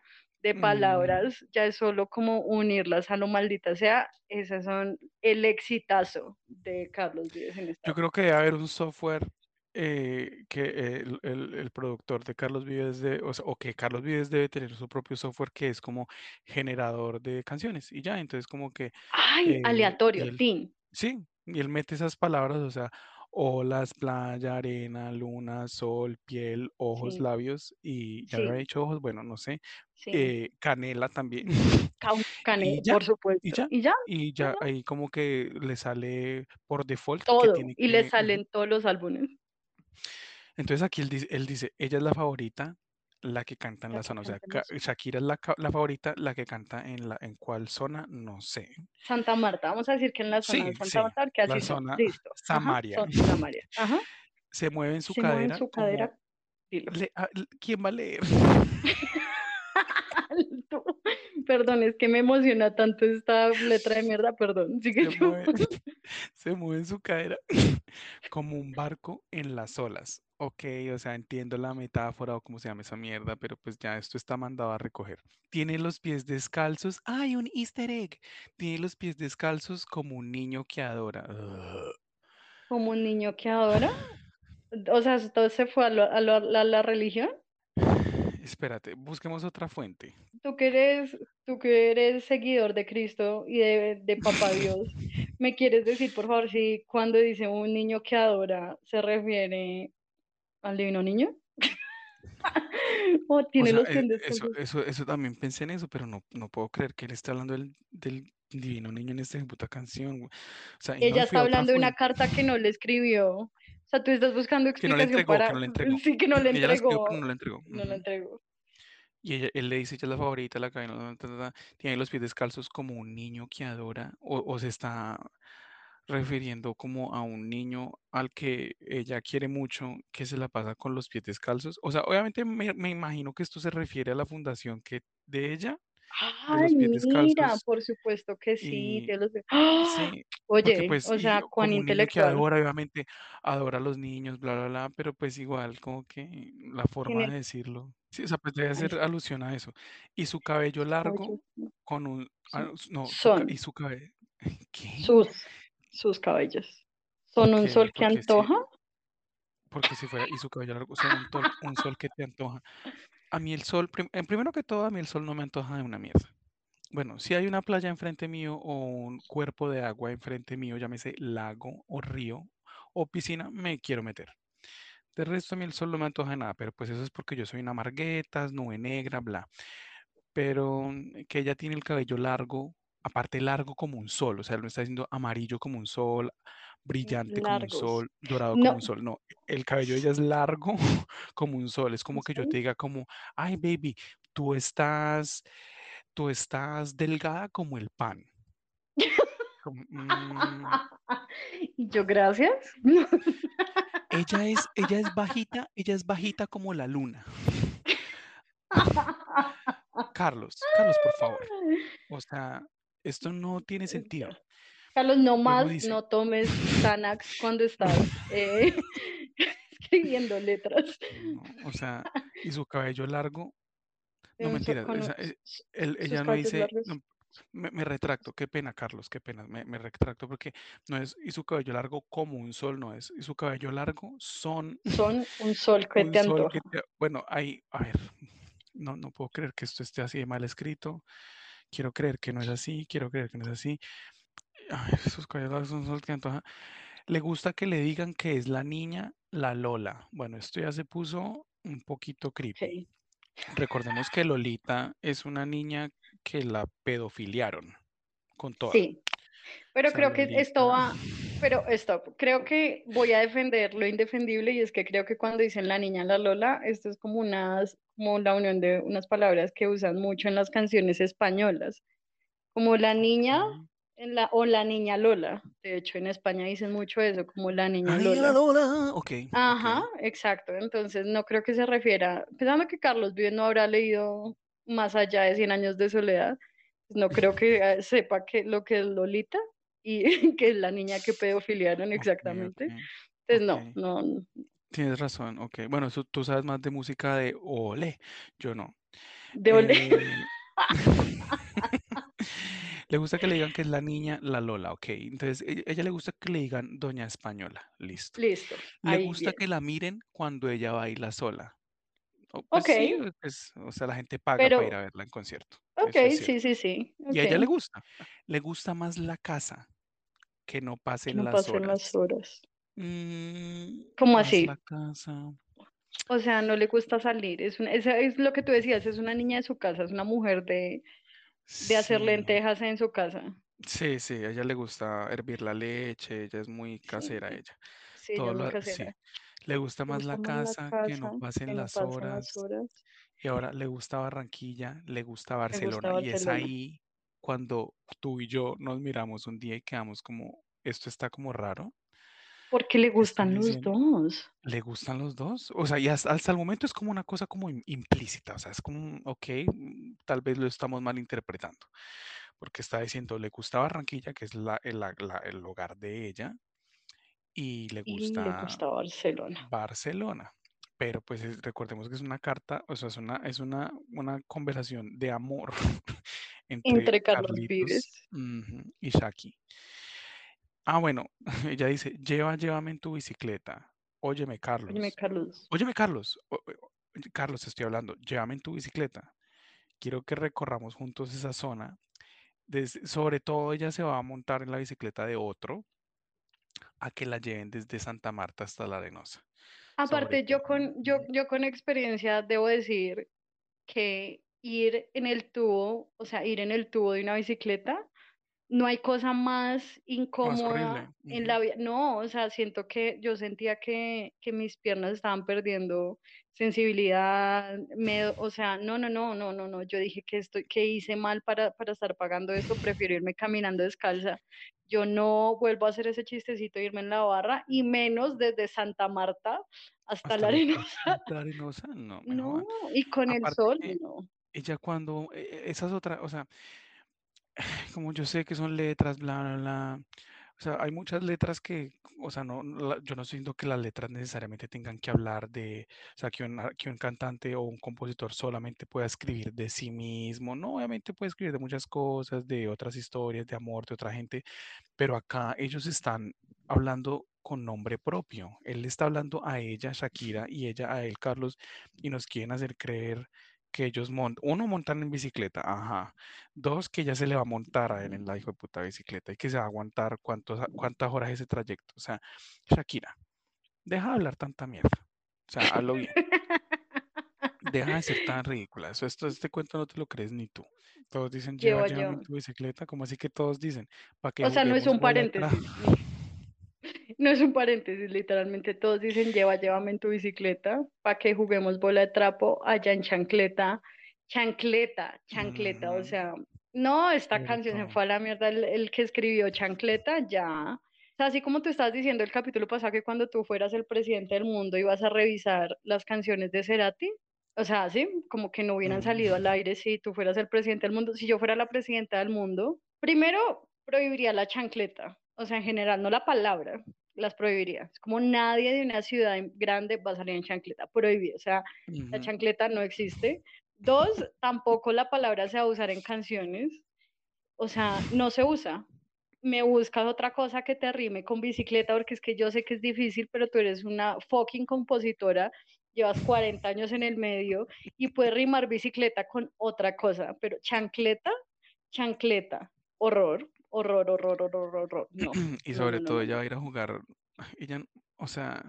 de Mm. palabras, ya es solo como unirlas a lo maldita sea, esas son el exitazo de Carlos Vives en esta. Yo creo que debe haber un software eh, que el, el- el productor de Carlos Vives de, o, sea, o que Carlos Vives debe tener su propio software que es como generador de canciones y ya, entonces como que Ay, eh, aleatorio, tin, sí, y él mete esas palabras, o sea, olas, playa, arena, luna, sol, piel, ojos, sí, labios y ya había sí, dicho ojos, bueno, no sé, sí, eh, canela también. Cau- cane- y ya, por y supuesto, ya, y ya, y ya, ya ya, ahí como que le sale por default que todo, tiene y le que, ujú. salen todos los álbumes, Entonces aquí él dice, él dice, ella es la favorita, la que canta en la la que zona. O sea, la. Shakira es la, la favorita, la que canta en la, en cuál zona, no sé. Santa Marta, vamos a decir que en la zona de Sí, Santa sí, Marta, la así son, zona listo, Samaria. Samaria, ajá, Se mueve en su se mueve en cadera su como, cadera, dilo. le- ah, ¿quién va a leer? Perdón, es que me emociona tanto esta letra de mierda, perdón, Se mueve, se mueve en su cadera como un barco en las olas. Ok, o sea, entiendo la metáfora o cómo se llama esa mierda, pero pues ya esto está mandado a recoger. Tiene los pies descalzos. ¡Ay, un easter egg! Tiene los pies descalzos como un niño que adora. Ugh. Como un niño que adora, o sea, todo se fue a, lo- a lo- a la religión. Espérate, busquemos otra fuente. Tú que eres, tú que eres seguidor de Cristo y de, de Papá Dios, ¿me quieres decir, por favor, si cuando dice un niño que adora se refiere al divino niño? ¿O O tiene sea, los e- pies eso, eso, eso también pensé en eso, pero no, no puedo creer que él esté hablando del, del divino niño en esta puta canción. O sea, no, Ella está hablando de una carta que no le escribió. O sea, tú estás buscando Que no le explicación entregó, que para... no le entregó. Sí, que no le la escribió, pero entregó. no la entregó. No Ujú. entregó. Y ella- él le dice, ella es la favorita, la cadena, tiene los pies descalzos como un niño que adora, o, o se está refiriendo como a un niño al que ella quiere mucho, que se la pasa con los pies descalzos. O sea, obviamente me, me imagino que esto se refiere a la fundación que de ella, de Ay, los pies mira, por supuesto que sí. y Dios los... ¡Ah! sí, Oye, pues, o sea, cuán niño que intelectual. adora, obviamente, adora a los niños, bla, bla, bla, pero pues igual, como que la forma de decirlo, sí, o sea, pues debe hacer alusión a eso. Y su cabello largo, con un, ah, no, y su cabello, ¿qué? sus, sus cabellos. ¿Son un sol que antoja? porque si fuera, y su cabello largo, son un, tol- un sol que te antoja. A mí el sol, prim- en primero que todo, a mí el sol no me antoja de una mierda. Bueno, si hay una playa enfrente mío o un cuerpo de agua enfrente mío, llámese lago o río o piscina, me quiero meter. De resto, a mí el sol no me antoja de nada, pero pues eso es porque yo soy una marguetas, nube negra, bla. Pero mm, que ella tiene el cabello largo, aparte largo como un sol, o sea, él no está diciendo amarillo como un sol, brillante como un sol, dorado como un sol. No, el cabello de ella es largo como un sol. Es como que yo te diga como, ay, baby, tú estás, tú estás delgada como el pan. Como, "Mm, Yo, gracias. Ella es, ella es bajita, ella es bajita como la luna. Carlos, Carlos, por favor. O sea, esto no tiene sentido. Carlos, no más, no tomes Xanax cuando estás eh, escribiendo letras. o sea, y su cabello largo. No, mentira. Eh, ella no dice. me, retracto, qué pena, Carlos, qué pena. Me, retracto porque no es. Y su cabello largo como un sol, no es. Y su cabello largo son. Son un sol que te antoja. bueno, ahí, a ver. No, no puedo creer que esto esté así de mal escrito. Quiero creer que no es así. Quiero creer que no es así. Ay, sus cabellos son sol que antoja. Le gusta que le digan que es la niña, la Lola. Bueno, esto ya se puso un poquito creepy. Recordemos que Lolita es una niña que la pedofiliaron con todo. Sí, pero creo que esto va, pero esto, creo que voy a defender lo indefendible y es que creo que cuando dicen la niña, la Lola, esto es como unas, como la unión de unas palabras que usan mucho en las canciones españolas, como la niña, la, o la niña Lola. De hecho, en España dicen mucho eso, como la niña Lola. Lola. Ajá, exacto. Entonces, no creo que se refiera, pensando que Carlos Vives no habrá leído más allá de 100 años de soledad, no creo que eh, sepa que, lo que es Lolita y que es la niña que pedofiliaron exactamente. Entonces, no, no. Tienes razón, ok. Bueno, tú sabes más de música de Ole, yo no. De Ole. Eh, Le gusta que le digan que es la niña la Lola, ok. Entonces, e-, ella, le gusta que le digan Doña Española, listo. Listo. Le gusta que la miren cuando ella baila sola. Pues ok. Sí, pues, o sea, la gente paga para ir a verla en concierto. Ok, sí, sí, sí. Y a ella le gusta. Le gusta más la casa que no pasen, no las, pasen horas. las horas. Mm, ¿Cómo así? La casa. O sea, no le gusta salir. Es, es lo que tú decías, es una niña de su casa, es una mujer de, de hacer lentejas en su casa. Sí, sí, a ella le gusta hervir la leche, ella es muy casera ella. Sí, ella es muy casera. Le gusta más la casa, que no pasen, las, horas. Y ahora le gusta Barranquilla, le gusta Barcelona. Y es ahí cuando tú y yo nos miramos un día y quedamos como, esto está como raro. Porque le gustan los dos. ¿Le gustan los dos? O sea, y hasta, el momento es como una cosa como implícita, o sea, es como, ok, mm, tal vez lo estamos malinterpretando, porque está diciendo, le gusta Barranquilla, que es la, el, el hogar de ella, y le gusta, le gusta Barcelona. Barcelona. Pero pues recordemos que es una carta, o sea, es una, es una, una conversación de amor entre, Carlos Vives y Shaki. Ah, bueno, ella dice, lleva, llévame en tu bicicleta. Óyeme, Carlos. Óyeme, Carlos. Óyeme, Carlos. Carlos, estoy hablando. Llévame en tu bicicleta. Quiero que recorramos juntos esa zona. sobre todo ella se va a montar en la bicicleta de otro a que la lleven desde Santa Marta hasta La Arenosa. Aparte, yo con, yo, yo con experiencia debo decir que ir en el tubo, o sea, ir en el tubo de una bicicleta, no hay cosa más incómoda en la vida. No, o sea, siento que yo sentía que, que mis piernas estaban perdiendo sensibilidad, o sea, no, no, no, no, no, no. Yo dije que estoy, que hice mal para, para estar pagando esto, prefiero irme caminando descalza. Yo no vuelvo a hacer ese chistecito de irme en la barra, y menos desde Santa Marta hasta, la arenosa. La arenosa, no. No, y con el sol, no. Ella cuando, e, e, esas otras, o sea, como yo sé que son letras, bla, bla, bla. O sea, hay muchas letras que, o sea, no, yo no siento que las letras necesariamente tengan que hablar de, o sea, que un, que un cantante o un compositor solamente pueda escribir de sí mismo. No, obviamente puede escribir de muchas cosas, de otras historias, de amor, de otra gente, pero acá ellos están hablando con nombre propio. Él está hablando a ella, Shakira, y ella a él, Carlos, y nos quieren hacer creer que ellos montan, uno, montan en bicicleta, ajá. Dos, que ya se le va a montar a él en la hijo de puta bicicleta y que se va a aguantar cuántos, cuántas horas ese trayecto. O sea, Shakira, deja de hablar tanta mierda. O sea, hazlo bien. Deja de ser tan ridícula. Eso, esto, este cuento no te lo crees ni tú. Todos dicen, lleva, lleva tu bicicleta. como así que todos dicen? ¿Para que o sea, no es un paréntesis. No es un paréntesis, literalmente todos dicen lleva, llévame en tu bicicleta para que juguemos bola de trapo allá en chancleta, chancleta, chancleta, o sea, no, esta canción se fue a la mierda, el, que escribió chancleta ya, sea, así como tú estás diciendo el capítulo pasado que cuando tú fueras el presidente del mundo ibas a revisar las canciones de Cerati, o sea, sí, como que no hubieran salido al aire si tú fueras el presidente del mundo. Si yo fuera la presidenta del mundo, primero prohibiría la chancleta, o sea, en general, no la palabra, las prohibiría. Es como nadie de una ciudad grande va a salir en chancleta, prohibido. O sea, la chancleta no existe. Dos, tampoco la palabra se va a usar en canciones. O sea, no se usa. Me buscas otra cosa que te rime con bicicleta, porque es que yo sé que es difícil, pero tú eres una fucking compositora, llevas 40 años en el medio y puedes rimar bicicleta con otra cosa, pero chancleta, chancleta, horror, horror, horror, horror, horror. No. y sobre todo ella va a ir a jugar, ella, o sea,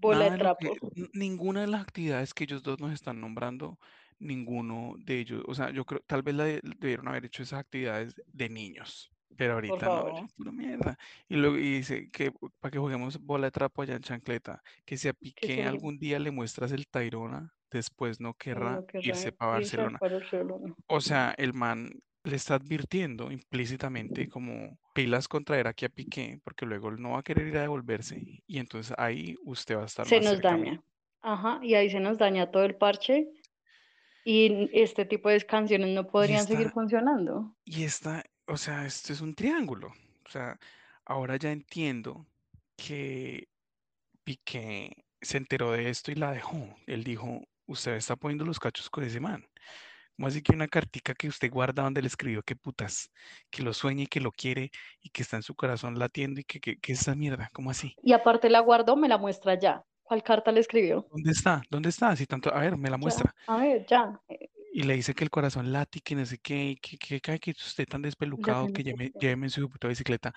Bola de trapo. ninguna de las actividades que ellos dos nos están nombrando, ninguno de ellos, o sea, yo creo, tal vez la debieron haber hecho esas actividades de niños. Pero ahorita no, pura mierda. Y luego dice que para que juguemos bola de trapo allá en chancleta, que si a Piqué algún día le muestras el Tairona, después no querrá, irse para Barcelona. O sea, el man le está advirtiendo implícitamente como pilas contra aquí a Piqué, porque luego él no va a querer ir a devolverse y entonces ahí usted va a estar se nos daña. Ajá, y ahí se nos daña todo el parche y este tipo de canciones no podrían seguir funcionando. Y esta, o sea, esto es un triángulo. O sea, ahora ya entiendo que Piqué se enteró de esto y la dejó. Él dijo, usted está poniendo los cachos con ese man. ¿Cómo así que una cartica que usted guarda donde le escribió que putas, que lo sueña y que lo quiere y que está en su corazón latiendo y que, que, que esa mierda? ¿Cómo así? Y aparte la guardó, me la muestra ya. ¿Cuál carta le escribió? ¿Dónde está? ¿Dónde está? Así tanto, a ver, me la muestra. a ver, ya. Y le dice que el corazón late, que no sé qué, que, que, que, que usted tan despelucado, que lléveme, en su puta bicicleta.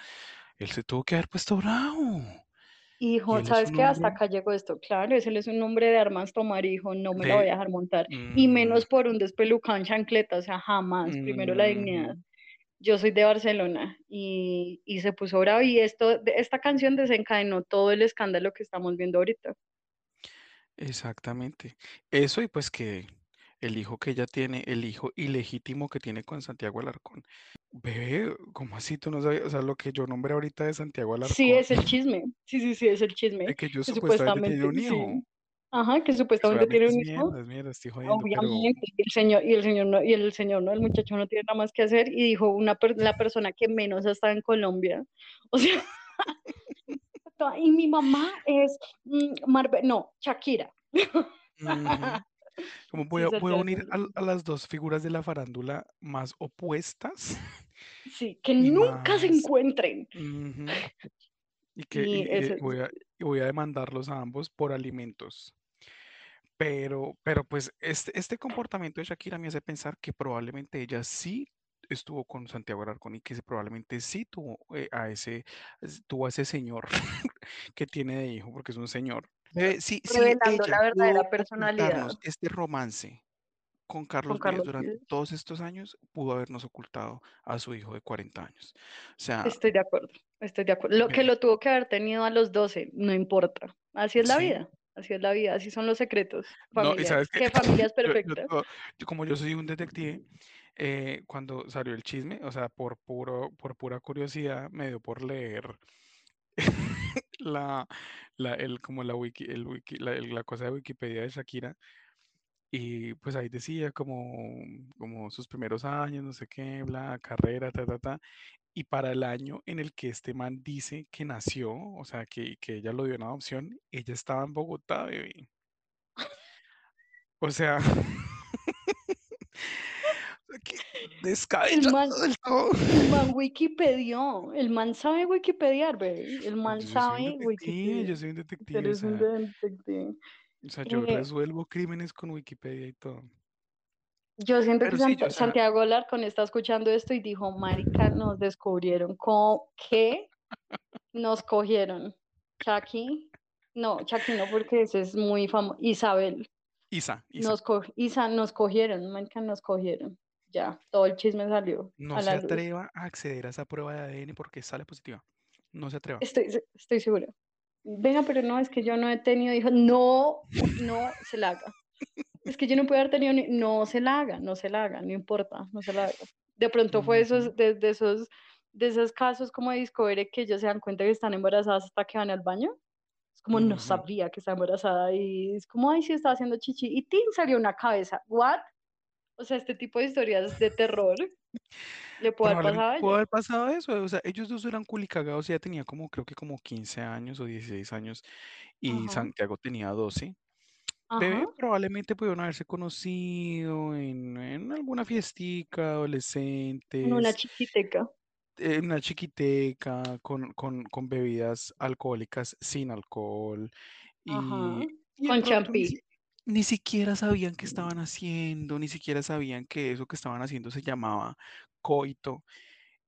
Él se tuvo que haber puesto bravo. Hijo, ¿sabes qué? Hasta acá llegó esto. Claro, ese es un nombre de armas tomar, hijo, no me lo voy a dejar montar. Y menos mm. por un despelucado en chancleta, o sea, jamás. Primero la dignidad. Mm. Yo soy de Barcelona y, y se puso bravo y esto, esta canción desencadenó todo el escándalo que estamos viendo ahorita. Exactamente. Eso y pues que el hijo que ella tiene, el hijo ilegítimo que tiene con Santiago Alarcón. Bebé, ¿cómo así tú no sabías? O sea, lo que yo nombré ahorita de Santiago Alarcón. Sí, es el chisme. Sí, sí, sí, es el chisme. De que yo supuestamente, tiene un hijo. Ajá, que supuestamente tiene un hijo. Mierda, estoy Obviamente, y el señor, y el señor no, y el señor no, el muchacho no tiene nada más que hacer, y dijo una la persona que menos está en Colombia. O sea, y mi mamá es mm, no, Shakira. Como voy a, unir a, las dos figuras de la farándula más opuestas. Sí, que nunca se encuentren. Y que voy, a, voy, a, demandarlos a ambos por alimentos. Pero, pero pues este, este comportamiento de Shakira me hace pensar que probablemente ella sí estuvo con Santiago Alarcón y que probablemente sí tuvo eh, a ese tuvo a ese señor que tiene de hijo porque es un señor eh, sí, revelando la verdadera personalidad. Este romance con Carlos, Díaz durante todos estos años pudo habernos ocultado a su hijo de 40 años. O sea, estoy de acuerdo, estoy de acuerdo. Lo que lo tuvo que haber tenido a los 12, no importa. Así es la vida. Así es la vida, así son los secretos. Familias. ¿Qué? familias perfectas? Yo, como yo soy un detective, eh, cuando salió el chisme, o sea, por puro, por pura curiosidad, me dio por leer la, la, el, como la, wiki, el wiki, la, la, cosa de Wikipedia de Shakira. Y pues ahí decía como, como sus primeros años, no sé qué, bla, carrera, ta, ta, ta. Y para el año en el que este man dice que nació, o sea, que, que ella lo dio en adopción, ella estaba en Bogotá, bebé. O sea, el man, el man Wikipedia, el man sabe Wikipedia, el man sabe Wikipedia. Yo soy un detective. Eres un detective. O sea, yo eh, resuelvo crímenes con Wikipedia y todo. Yo siento que Santiago Alarcón está escuchando esto y dijo, marica, nos descubrieron. ¿Cómo? ¿Qué? Nos cogieron. Chucky. No, Chucky no, porque ese es muy famoso. Isabel. Isa, Isa. Nos, Isa, nos cogieron, marica, nos cogieron ya, todo el chisme salió. No se atreva a acceder a esa prueba de ADN porque sale positiva. No se atreva. Estoy, estoy segura. Venga, pero no, es que yo no he tenido hijos. No, no se la haga. Es que yo no puedo haber tenido, no se la haga, no se la haga, no importa, no se la haga. De pronto fue esos, de, esos, de esos casos como de Discovery que ellos se dan cuenta que están embarazadas hasta que van al baño. Es como no sabía que está embarazada y es como, ay, sí, está haciendo chichi. Y ¡tin! salió una cabeza. ¿What? O sea, este tipo de historias de terror le puede haber pasado a ella. haber pasado eso, o sea, ellos dos eran culicagados, ella tenía como, creo que como 15 años o 16 años y Ajá, Santiago tenía 12. ajá, Bebé, probablemente pudieron haberse conocido en, en alguna fiestica, en una chiquiteca. en una chiquiteca, con, con, con bebidas alcohólicas sin alcohol, Ajá, y, con pronto ni, siquiera sabían qué estaban haciendo, ni siquiera sabían que eso que estaban haciendo se llamaba coito.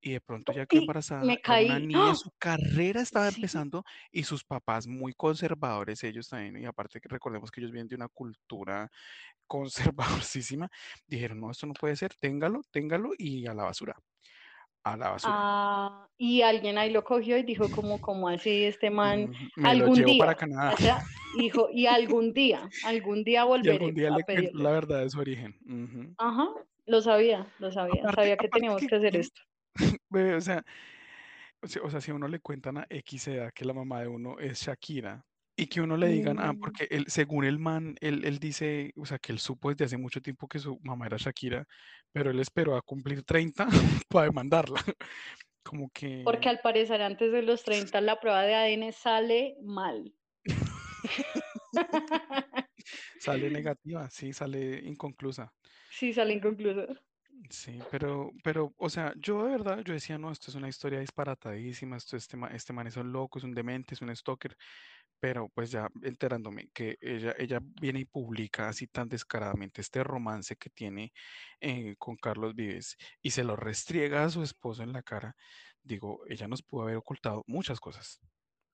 Y de pronto ya quedó Y embarazada, me era una caí. niña, ¡Ah! su carrera estaba Sí, empezando y sus papás muy conservadores, ellos también, y aparte que recordemos que ellos vienen de una cultura conservadorísima, dijeron, no, esto no puede ser, téngalo, téngalo y a la basura, a la basura. Ah, y alguien ahí lo cogió y dijo como, como así, este man, Ujú, Me lo algún llevo para día, Canadá o sea, dijo, y algún día, algún día y algún volveré día a le cuento la pedirle. verdad de su origen. Ajá, lo sabía, lo sabía, Aparte, sabía que teníamos que, que hacer mm, esto. O sea, o sea, si a uno le cuentan a X edad que la mamá de uno es Shakira y que uno le digan, ah, Mm, porque él, según el man, él, él dice, o sea, que él supo desde hace mucho tiempo que su mamá era Shakira, pero él esperó a cumplir 30 para demandarla. Como Porque que al parecer antes de los 30 la prueba de ADN sale mal. sale negativa, sí, sale inconclusa. Sí, sale inconcluso. Sí, pero, pero, o sea, yo de verdad, yo decía, no, esto es una historia disparatadísima, esto, este, ma- este man es un loco, es un demente, es un stalker, pero pues ya enterándome que ella, ella viene y publica así tan descaradamente este romance que tiene eh, con Carlos Vives y se lo restriega a su esposo en la cara, digo, ella nos pudo haber ocultado muchas cosas,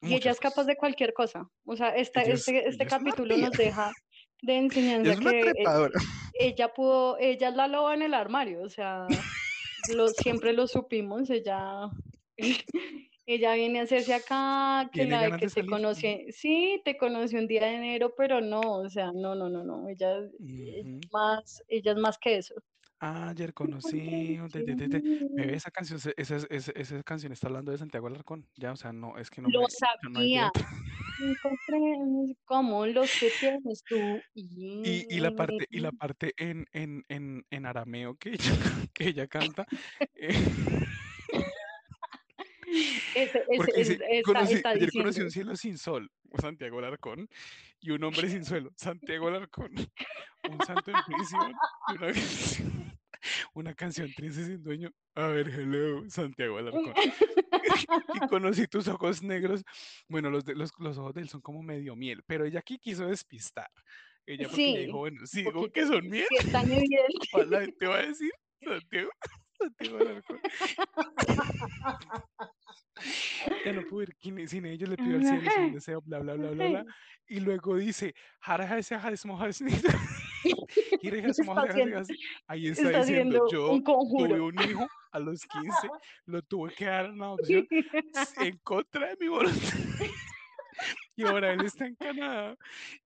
Y ella es capaz cosas. de cualquier cosa. O sea, esta, Ella es, este, este ella es capítulo nos deja de ella enseñanza es una que trepadora. ella pudo, ella es la loba en el armario, o sea, lo, siempre lo supimos, ella, ella viene a hacerse acá, que la de que te conocí, sí, te conocí un día de enero, pero no, o sea, no, no, no, no, ella, es más, ella es más que eso. Ayer conocí, te, te, te, te. Bebé, esa canción, esa, esa, esa canción está hablando de Santiago Alarcón. Ya, o sea, no, es que no Lo me, no sabía, encontré como los que tienes tú. Y, y la parte, y la parte en, en, en, en arameo que ella, que ella canta, eh, Ese, ese, ese conocí, está ayer conocí un cielo sin sol, Santiago Alarcón, y un hombre sin suelo, Santiago Alarcón, un santo en prisión, una canción, una canción triste sin dueño. A ver, hello, Santiago Alarcón. y conocí tus ojos negros. Bueno, los, de, los, los ojos de él son como medio miel, pero ella aquí quiso despistar. Ella porque ella dijo, Sí, bueno, si digo que son miel, Si es tan evidente. ¿cuál la gente va a decir? Santiago, Santiago Alarcón. Ya no puedo ir sin ellos, le pido al cielo un deseo, bla, bla, bla, bla, bla. Y luego dice, ahí está está diciendo, yo un tuve un hijo a los 15, lo tuve que dar en adopción s- en contra de mi voluntad. Y ahora él está en Canadá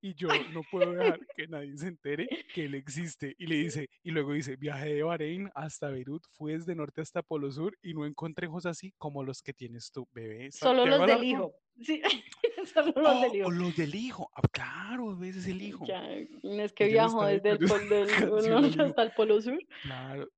y yo no puedo dejar que nadie se entere que él existe. Y le dice, y luego dice, viajé de Bahrein hasta Beirut, fui desde norte hasta Polo Sur y no encontré ojos así como los que tienes tú, bebé. Solo los del hijo. Sí, solo los Oh, del hijo. los del hijo. Ah, claro, ese es el hijo. Ya, es que viajó desde el dedicando pol del norte hasta el polo sur. Claro.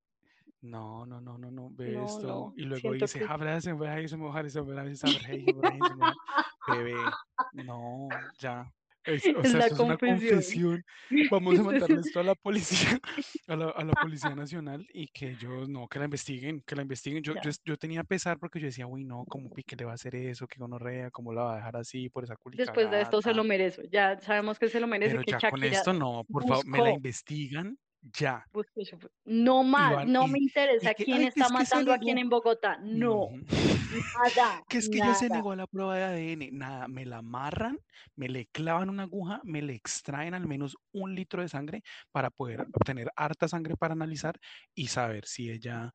No, no, no, no, no, ve No, esto. no, Y luego dice, que "Habla de ese mujer, ese mujer, ese mujer, ese mujer, ese mujer, ese mujer". Bebé, no, ya. Es- o es sea, la esto es una confesión. Vamos a mandarle esto a la policía, a la, a la Policía Nacional y que ellos, no, que la investiguen, que la investiguen. Yo, yo, yo tenía pesar porque yo decía, uy, no, ¿cómo Piqué le va a hacer eso? ¿Qué gonorrea? ¿Cómo la va a dejar así por esa Después de esto se lo merece. Ya sabemos que se lo merece, Pero que ya con esto no, por favor, me la investigan ya. su- No más, van, no y, me interesa que, quién ay, está es matando a quién en Bogotá. No, nada, Que es que ella se negó a la prueba de ADN. Nada, me la amarran, me le clavan una aguja, me le extraen al menos un litro de sangre para poder obtener harta sangre para analizar y saber si ella,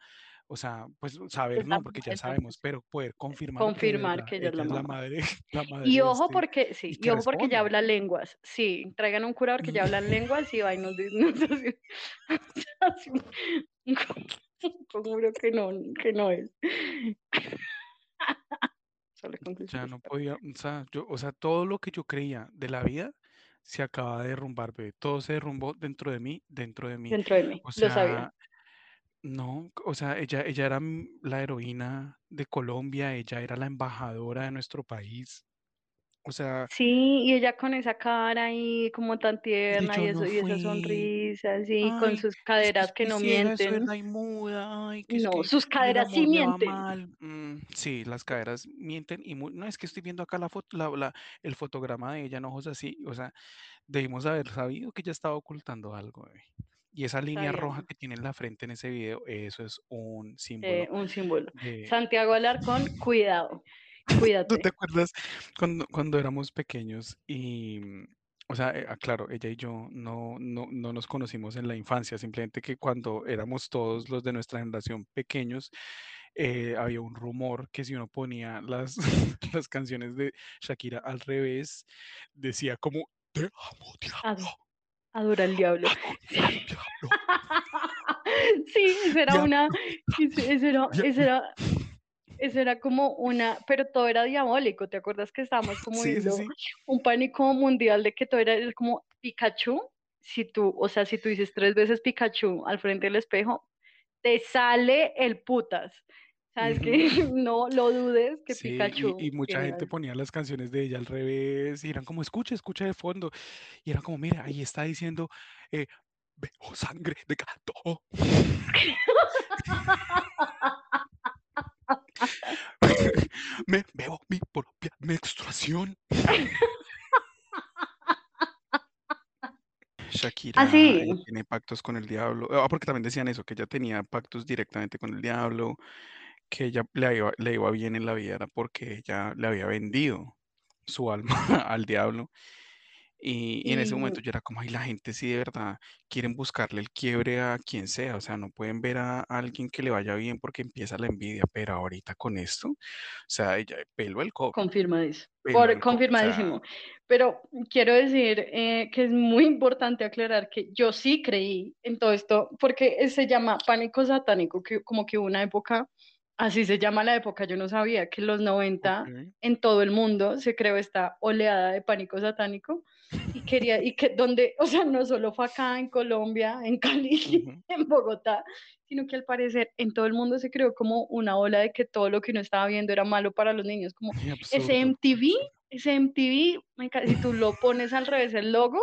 o sea, pues saber no, porque ya sabemos, pero poder confirmar que de confirmar que ella es ella la es la madre, la madre Y ojo este porque, sí, y que ojo porque ya habla lenguas. Sí, traigan un curador que ya habla lenguas y va y nos dice. Conjuro que no, que no es. Ya no podía, o sea, yo, o sea, todo lo que yo creía de la vida se acaba de derrumbar, bebé. Todo se derrumbó dentro de mí, dentro de mí. Dentro de mí, O lo sabía. No, o sea, ella, ella era la heroína de Colombia, ella era la embajadora de nuestro país. O sea, Sí, y ella con esa cara ahí como tan tierna y eso, no y esa sonrisa, así, con sus es que caderas que no mienten. verdad, y muda. Ay, que es No, que sus caderas sí mienten. Mm, sí, las caderas mienten y mu- no es que estoy viendo acá la foto, la, la- el fotograma de ella en ojos así. O sea, debimos haber sabido que ella estaba ocultando algo. bebé. Y esa línea roja que tiene en la frente en ese video, eso es un eh, símbolo un símbolo. Santiago Alarcón, cuidado, ¿Tú te cuídate. acuerdas cuando, cuando éramos pequeños y, o sea, eh, ah, claro, ella y yo no, no, no nos conocimos en la infancia, simplemente que cuando éramos todos los de nuestra generación pequeños, eh, había un rumor que si uno ponía las, las canciones de Shakira al revés, decía como, te amo, Ad- diablo, adora el diablo. adoro al diablo, Sí, esa era una, ese era, diablo. era, ese era como una, pero todo era diabólico, ¿te acuerdas que estábamos como Sí, sí, viendo sí. un pánico mundial de que todo era como Pikachu? Si tú, o sea, si tú dices tres veces Pikachu al frente del espejo, te sale el putas. ¿Sabes Ujú. que No lo dudes que Sí, y, y Pikachu mucha gente ponía las canciones de ella al revés y eran como, escucha, escucha de fondo. Y era como, mira, ahí está diciendo, eh, veo sangre de gato. Me veo mi propia menstruación. Shakira Así, eh, tiene pactos con el diablo. Ah, porque también decían eso, que ella tenía pactos directamente con el diablo, que ella le iba, le iba bien en la vida era porque ella le había vendido su alma al diablo. Y, y en ese momento yo era como, ay, la gente sí de verdad quieren buscarle el quiebre a quien sea, o sea, no pueden ver a alguien que le vaya bien porque empieza la envidia, pero ahorita con esto, o sea, ella peló el cobre, confirmadísimo. Por, o sea, confirmadísimo. Pero quiero decir eh, que es muy importante aclarar que yo sí creí en todo esto, porque se llama pánico satánico, que como que una época, así se llama la época, yo no sabía que en los 90 ok, en todo el mundo se creó esta oleada de pánico satánico y quería, y que donde, o sea, no solo fue acá en Colombia, en Cali, en Bogotá, sino que al parecer en todo el mundo se creó como una ola de que todo lo que uno estaba viendo era malo para los niños, como ese MTV, ese MTV, si tú lo pones al revés el logo,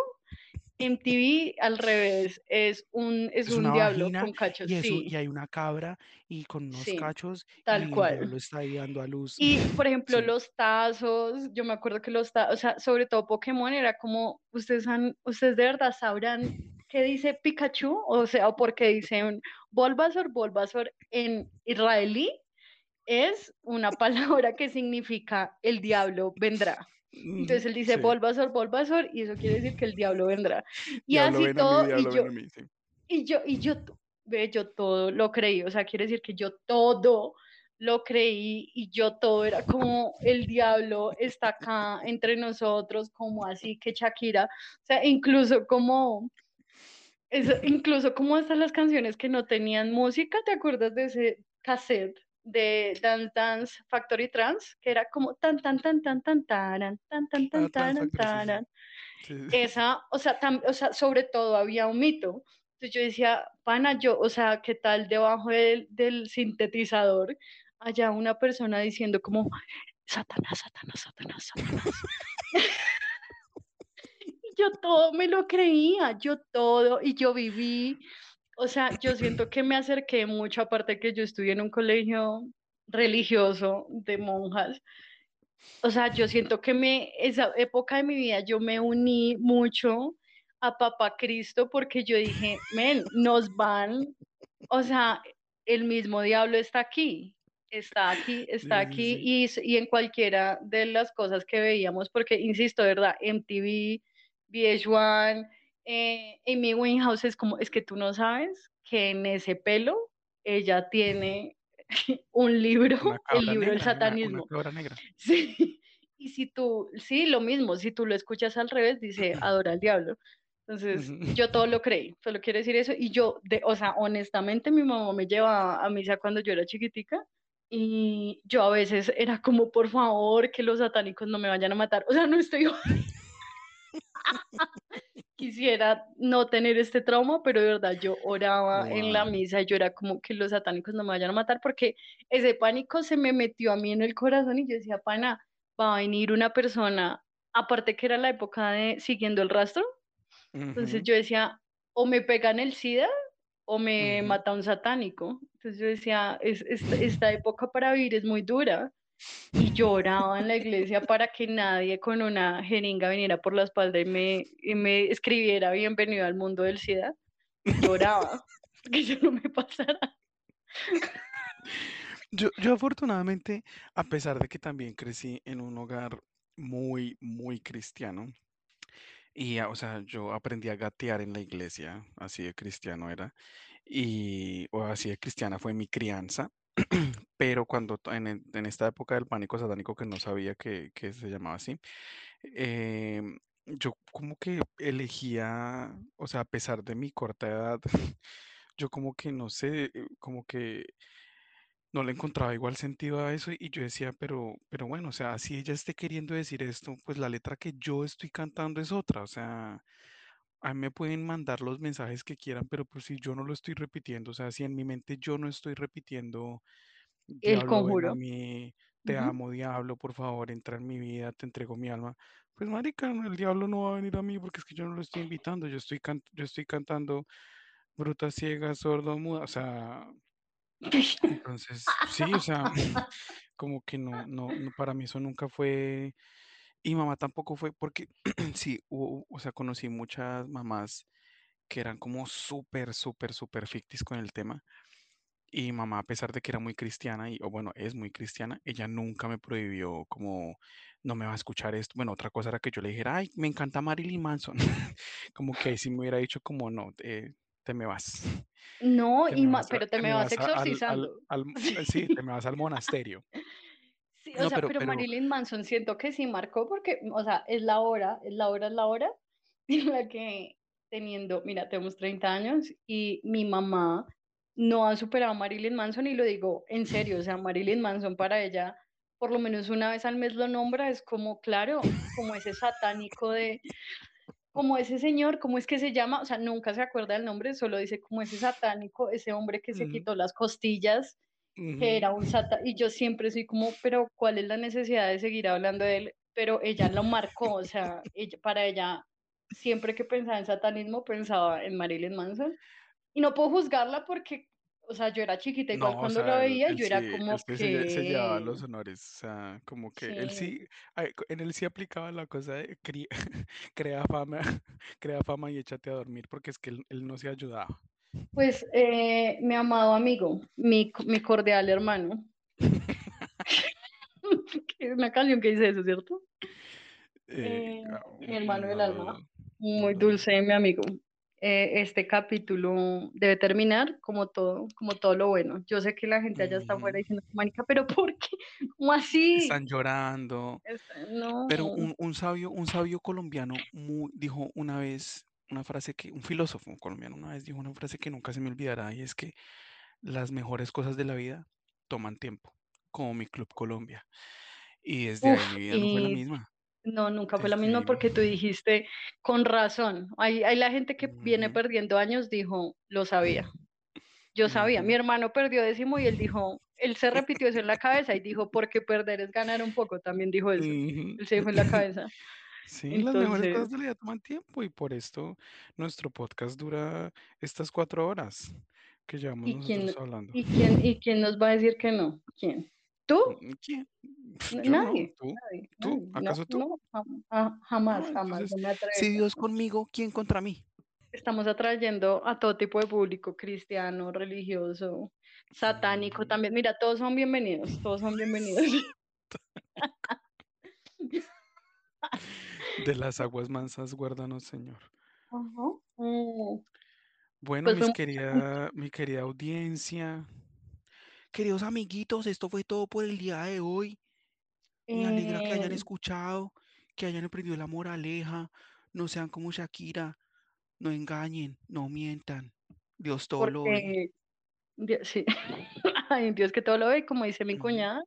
MTV al revés es un, es Es un diablo con cachos, y eso, y sí, hay una cabra y con unos sí, cachos tal y cual. diablo está ahí dando a luz. Y, por ejemplo, Sí, los tazos, yo me acuerdo que los tazos, o sea, sobre todo Pokémon era como, ustedes han, ustedes de verdad sabrán qué dice Pikachu, o sea, o por qué dicen Bulbasaur, Bulbasaur en israelí es una palabra que significa el diablo vendrá. Entonces él dice sí. Bulbasaur, Bulbasaur, y eso quiere decir que el diablo vendrá. Y Diablo así mí, todo, y yo, a mí, sí. y yo, y yo, ve, yo todo lo creí, o sea, quiere decir que yo todo lo creí y yo todo era como el diablo está acá entre nosotros, como así que Shakira, o sea, incluso como, eso, incluso como hasta las canciones que no tenían música, ¿te acuerdas de ese cassette? De Dance Dance Factory Trans, que era como tan tan tan tan tan taran, tan tan Ah, tan taran, sí. sí. esa, o sea, tam- o sea, sobre todo había un mito. Entonces yo decía, pana, yo, o sea, ¿qué tal debajo del, del sintetizador haya una persona diciendo como, Satanás, Satanás, Satanás, Satanás? Yo todo me lo creía, yo todo, y yo viví, o sea, yo siento que me acerqué mucho, aparte que yo estudié en un colegio religioso de monjas, o sea, yo siento que me, esa época de mi vida yo me uní mucho a Papá Cristo porque yo dije, men, nos van, o sea, el mismo diablo está aquí, está aquí, está Sí, sí, aquí sí. y, y en cualquiera de las cosas que veíamos, porque insisto, ¿verdad? MTV, VH1, eh, Amy Winehouse es como, es que tú no sabes que en ese pelo ella tiene un libro, el libro del negra, una, una satanismo. negra. Sí, y si tú, sí, lo mismo, si tú lo escuchas al revés, dice adora al diablo. Entonces, yo todo lo creí, solo quiero decir eso. Y yo, de, o sea, honestamente, mi mamá me llevaba a misa cuando yo era chiquitica y yo a veces era como, por favor, que los satánicos no me vayan a matar. O sea, no estoy... Quisiera no tener este trauma, pero de verdad yo oraba en la Wow. misa y yo era como que los satánicos no me vayan a matar porque ese pánico se me metió a mí en el corazón y yo decía, pana, va a venir una persona, aparte que era la época de siguiendo el rastro, entonces Ujú, yo decía, o me pegan el SIDA o me ujú. mata un satánico. Entonces yo decía, es, esta, esta época para vivir es muy dura. Y lloraba en la iglesia para que nadie con una jeringa viniera por la espalda y me, y me escribiera bienvenido al mundo del SIDA. Lloraba, que eso no me pasara. Yo, yo afortunadamente, a pesar de que también crecí en un hogar muy, muy cristiano, y, ah, o sea, yo aprendí a gatear en la iglesia, así de cristiano era, y, o así de cristiana fue mi crianza, pero cuando en, el- en esta época del pánico satánico que no sabía que, que se llamaba así, em, yo como que elegía, o sea, a pesar de mi corta edad, yo como que no sé, eh, como que no le encontraba igual sentido a eso y yo decía, pero, pero bueno, o sea, si ella esté queriendo decir esto, pues la letra que yo estoy cantando es otra, o sea, a mí me pueden mandar los mensajes que quieran, pero pues si yo no lo estoy repitiendo, o sea, si en mi mente yo no estoy repitiendo, El conjuro. mí, te amo, diablo, por favor, entra en mi vida, te entrego mi alma, pues marica, el diablo no va a venir a mí porque es que yo no lo estoy invitando, yo estoy, can- yo estoy cantando bruta, ciega, sordo, muda, o sea, entonces, sí, o sea, como que no, no, no, para mí eso nunca fue, y mamá tampoco fue, porque sí, hubo- o sea, conocí muchas mamás que eran como súper, súper, súper fictis con el tema, y mamá, a pesar de que era muy cristiana, y, o bueno, es muy cristiana, ella nunca me prohibió como, no me va a escuchar esto, bueno, otra cosa era que yo le dijera, ay, me encanta Marilyn Manson, como que ahí sí me hubiera dicho como, no, eh, te me vas. No, Te y vas pero te te me vas vas a- al, al, sí, te me vas al monasterio. Sí, o No, sea, pero, pero pero, Marilyn Manson siento que sí marcó porque, o sea, es la hora, es la hora, es la hora en la que teniendo, mira, tenemos 30 años y mi mamá no ha superado a Marilyn Manson y lo digo en serio, o sea, Marilyn Manson para ella, por lo menos una vez al mes lo nombra, es como, claro, como ese satánico de, como ese señor, ¿cómo es que se llama? O sea, nunca se acuerda del nombre, solo dice como ese satánico, ese hombre que se quitó las costillas que era un sata y yo siempre soy como, pero ¿cuál es la necesidad de seguir hablando de él? Pero ella lo marcó, o sea, ella, para ella, siempre que pensaba en satanismo, pensaba en Marilyn Manson. Y no puedo juzgarla porque, o sea, yo era chiquita igual No, cuando lo sea, él, veía, él yo era sí, él como sí se, lle- se llevaba que, los honores, o sea, como que él sí, sí, ay, co- en él sí aplicaba la cosa de cri- crea fama, crea fama y échate a dormir, porque es que él, él no se ayudaba. Pues eh, mi amado amigo, mi, mi cordial hermano, es una canción que dice eso, ¿cierto? Eh, Eh, ah, mi mm, hermano del no alma, no muy dulce, mi amigo. Eh, este capítulo debe terminar como todo, como todo lo bueno. Yo sé que la gente allá está afuera Ujú. diciendo, Mónica, pero ¿por qué? ¿Cómo así? Están llorando, Está- pero no. un, un sabio, un sabio colombiano dijo una vez una frase que, un filósofo colombiano una vez dijo una frase que nunca se me olvidará y es que las mejores cosas de la vida toman tiempo, como mi Club Colombia. Y desde ahí Uf, mi vida no fue la y misma. no, nunca fue la misma ahí. porque tú dijiste con razón. Hay, hay la gente que viene Ujú, perdiendo años, dijo, lo sabía. Yo sabía, mi hermano perdió décimo y él dijo, él se repitió eso en la cabeza y dijo, porque perder es ganar un poco, también dijo eso. Él se dijo en la cabeza. Sí, las mejores cosas de la vida toman tiempo y por esto nuestro podcast dura estas cuatro horas que llevamos ¿y quién, nosotros hablando. y quién, y quién nos va a decir que no? ¿Quién? ¿Tú? Mm, ¿Quién? No, Nadie, tú, nadie, tú, nadie. No, ¿acaso tú? no, ah, jamás, jamás, entonces, no me si. Dios conmigo, ¿quién contra mí? Estamos atrayendo a todo tipo de público, cristiano, religioso, satánico también. Mira, todos son bienvenidos, todos son bienvenidos. De las aguas mansas, guárdanos, Señor. Mm, Bueno, Pues mis querida, mi querida audiencia, queridos amiguitos, esto fue todo por el día de hoy. Me alegra que hayan eh, escuchado, que hayan aprendido la moraleja, no sean como Shakira, no engañen, no mientan. Dios todo lo ve. Dios, sí, Ay, Dios que todo lo ve, como dice mi cuñada,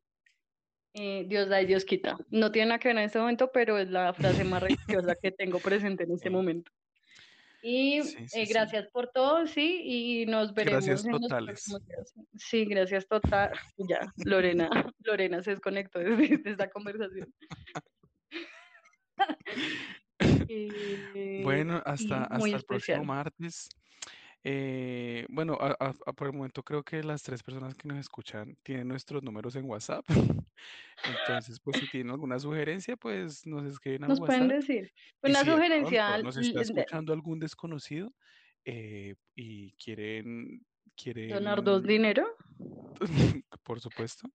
eh, Dios da y Dios quita. No tiene nada que ver en este momento, pero es la frase más religiosa que tengo presente en este momento. Y sí, sí, eh, sí. gracias por todo, sí, y nos veremos Gracias en totales. días. Sí, gracias total. Ya, Lorena, Lorena se desconectó de, de esta conversación. Eh, Bueno, hasta, hasta el próximo martes. Eh, bueno, a- a- a- por el momento creo que las tres personas que nos escuchan tienen nuestros números en WhatsApp. Entonces, pues si tienen alguna sugerencia, pues nos escriben al Nos pueden WhatsApp. decir. Y Una si de sugerencia, pronto nos está de- escuchando algún desconocido eh, y quieren, quieren, dinero, por supuesto,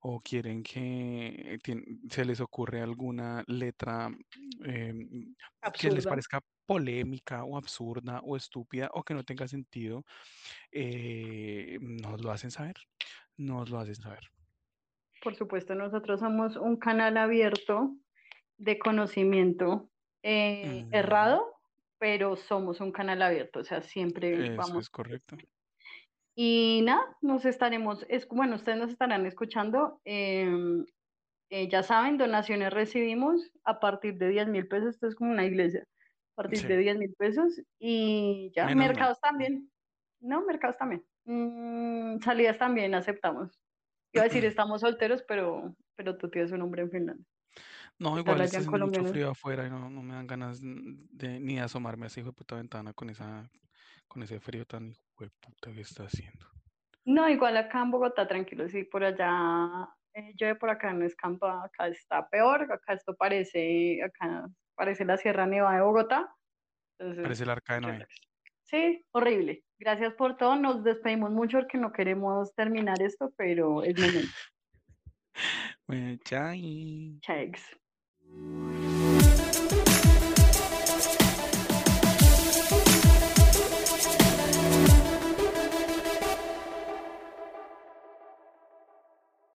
o quieren que tien- se les ocurre alguna letra em, que les parezca polémica o absurda o estúpida o que no tenga sentido, eh, nos lo hacen saber, nos lo hacen saber. Por supuesto, nosotros somos un canal abierto de conocimiento eh, Mm, errado, pero somos un canal abierto, o sea, siempre Eso vamos. es correcto. Y nada, nos estaremos, es, bueno, ustedes nos estarán escuchando. eh, eh, ya saben, donaciones recibimos a partir de 10 mil pesos, esto es como una iglesia, a partir Sí, de 10 mil pesos y ya, menos mercados también, no, mercados también, Mm, salidas también aceptamos. Iba a decir estamos solteros, pero, pero tú tienes un hombre en Finlandia. No, ¿Qué igual está haciendo mucho frío afuera y no, no me dan ganas de ni de asomarme a esa hijo de puta ventana con esa, con ese frío tan hijo de puta que está haciendo. No, igual acá en Bogotá, tranquilo, sí, por allá eh, llueve, por acá no escampa, acá está peor, acá esto parece, acá parece la Sierra Nevada de Bogotá, entonces, Parece el arca de Noé. Sí, horrible. Gracias por todo, nos despedimos mucho porque no queremos terminar esto, pero es momento. Bueno, chai. Chao.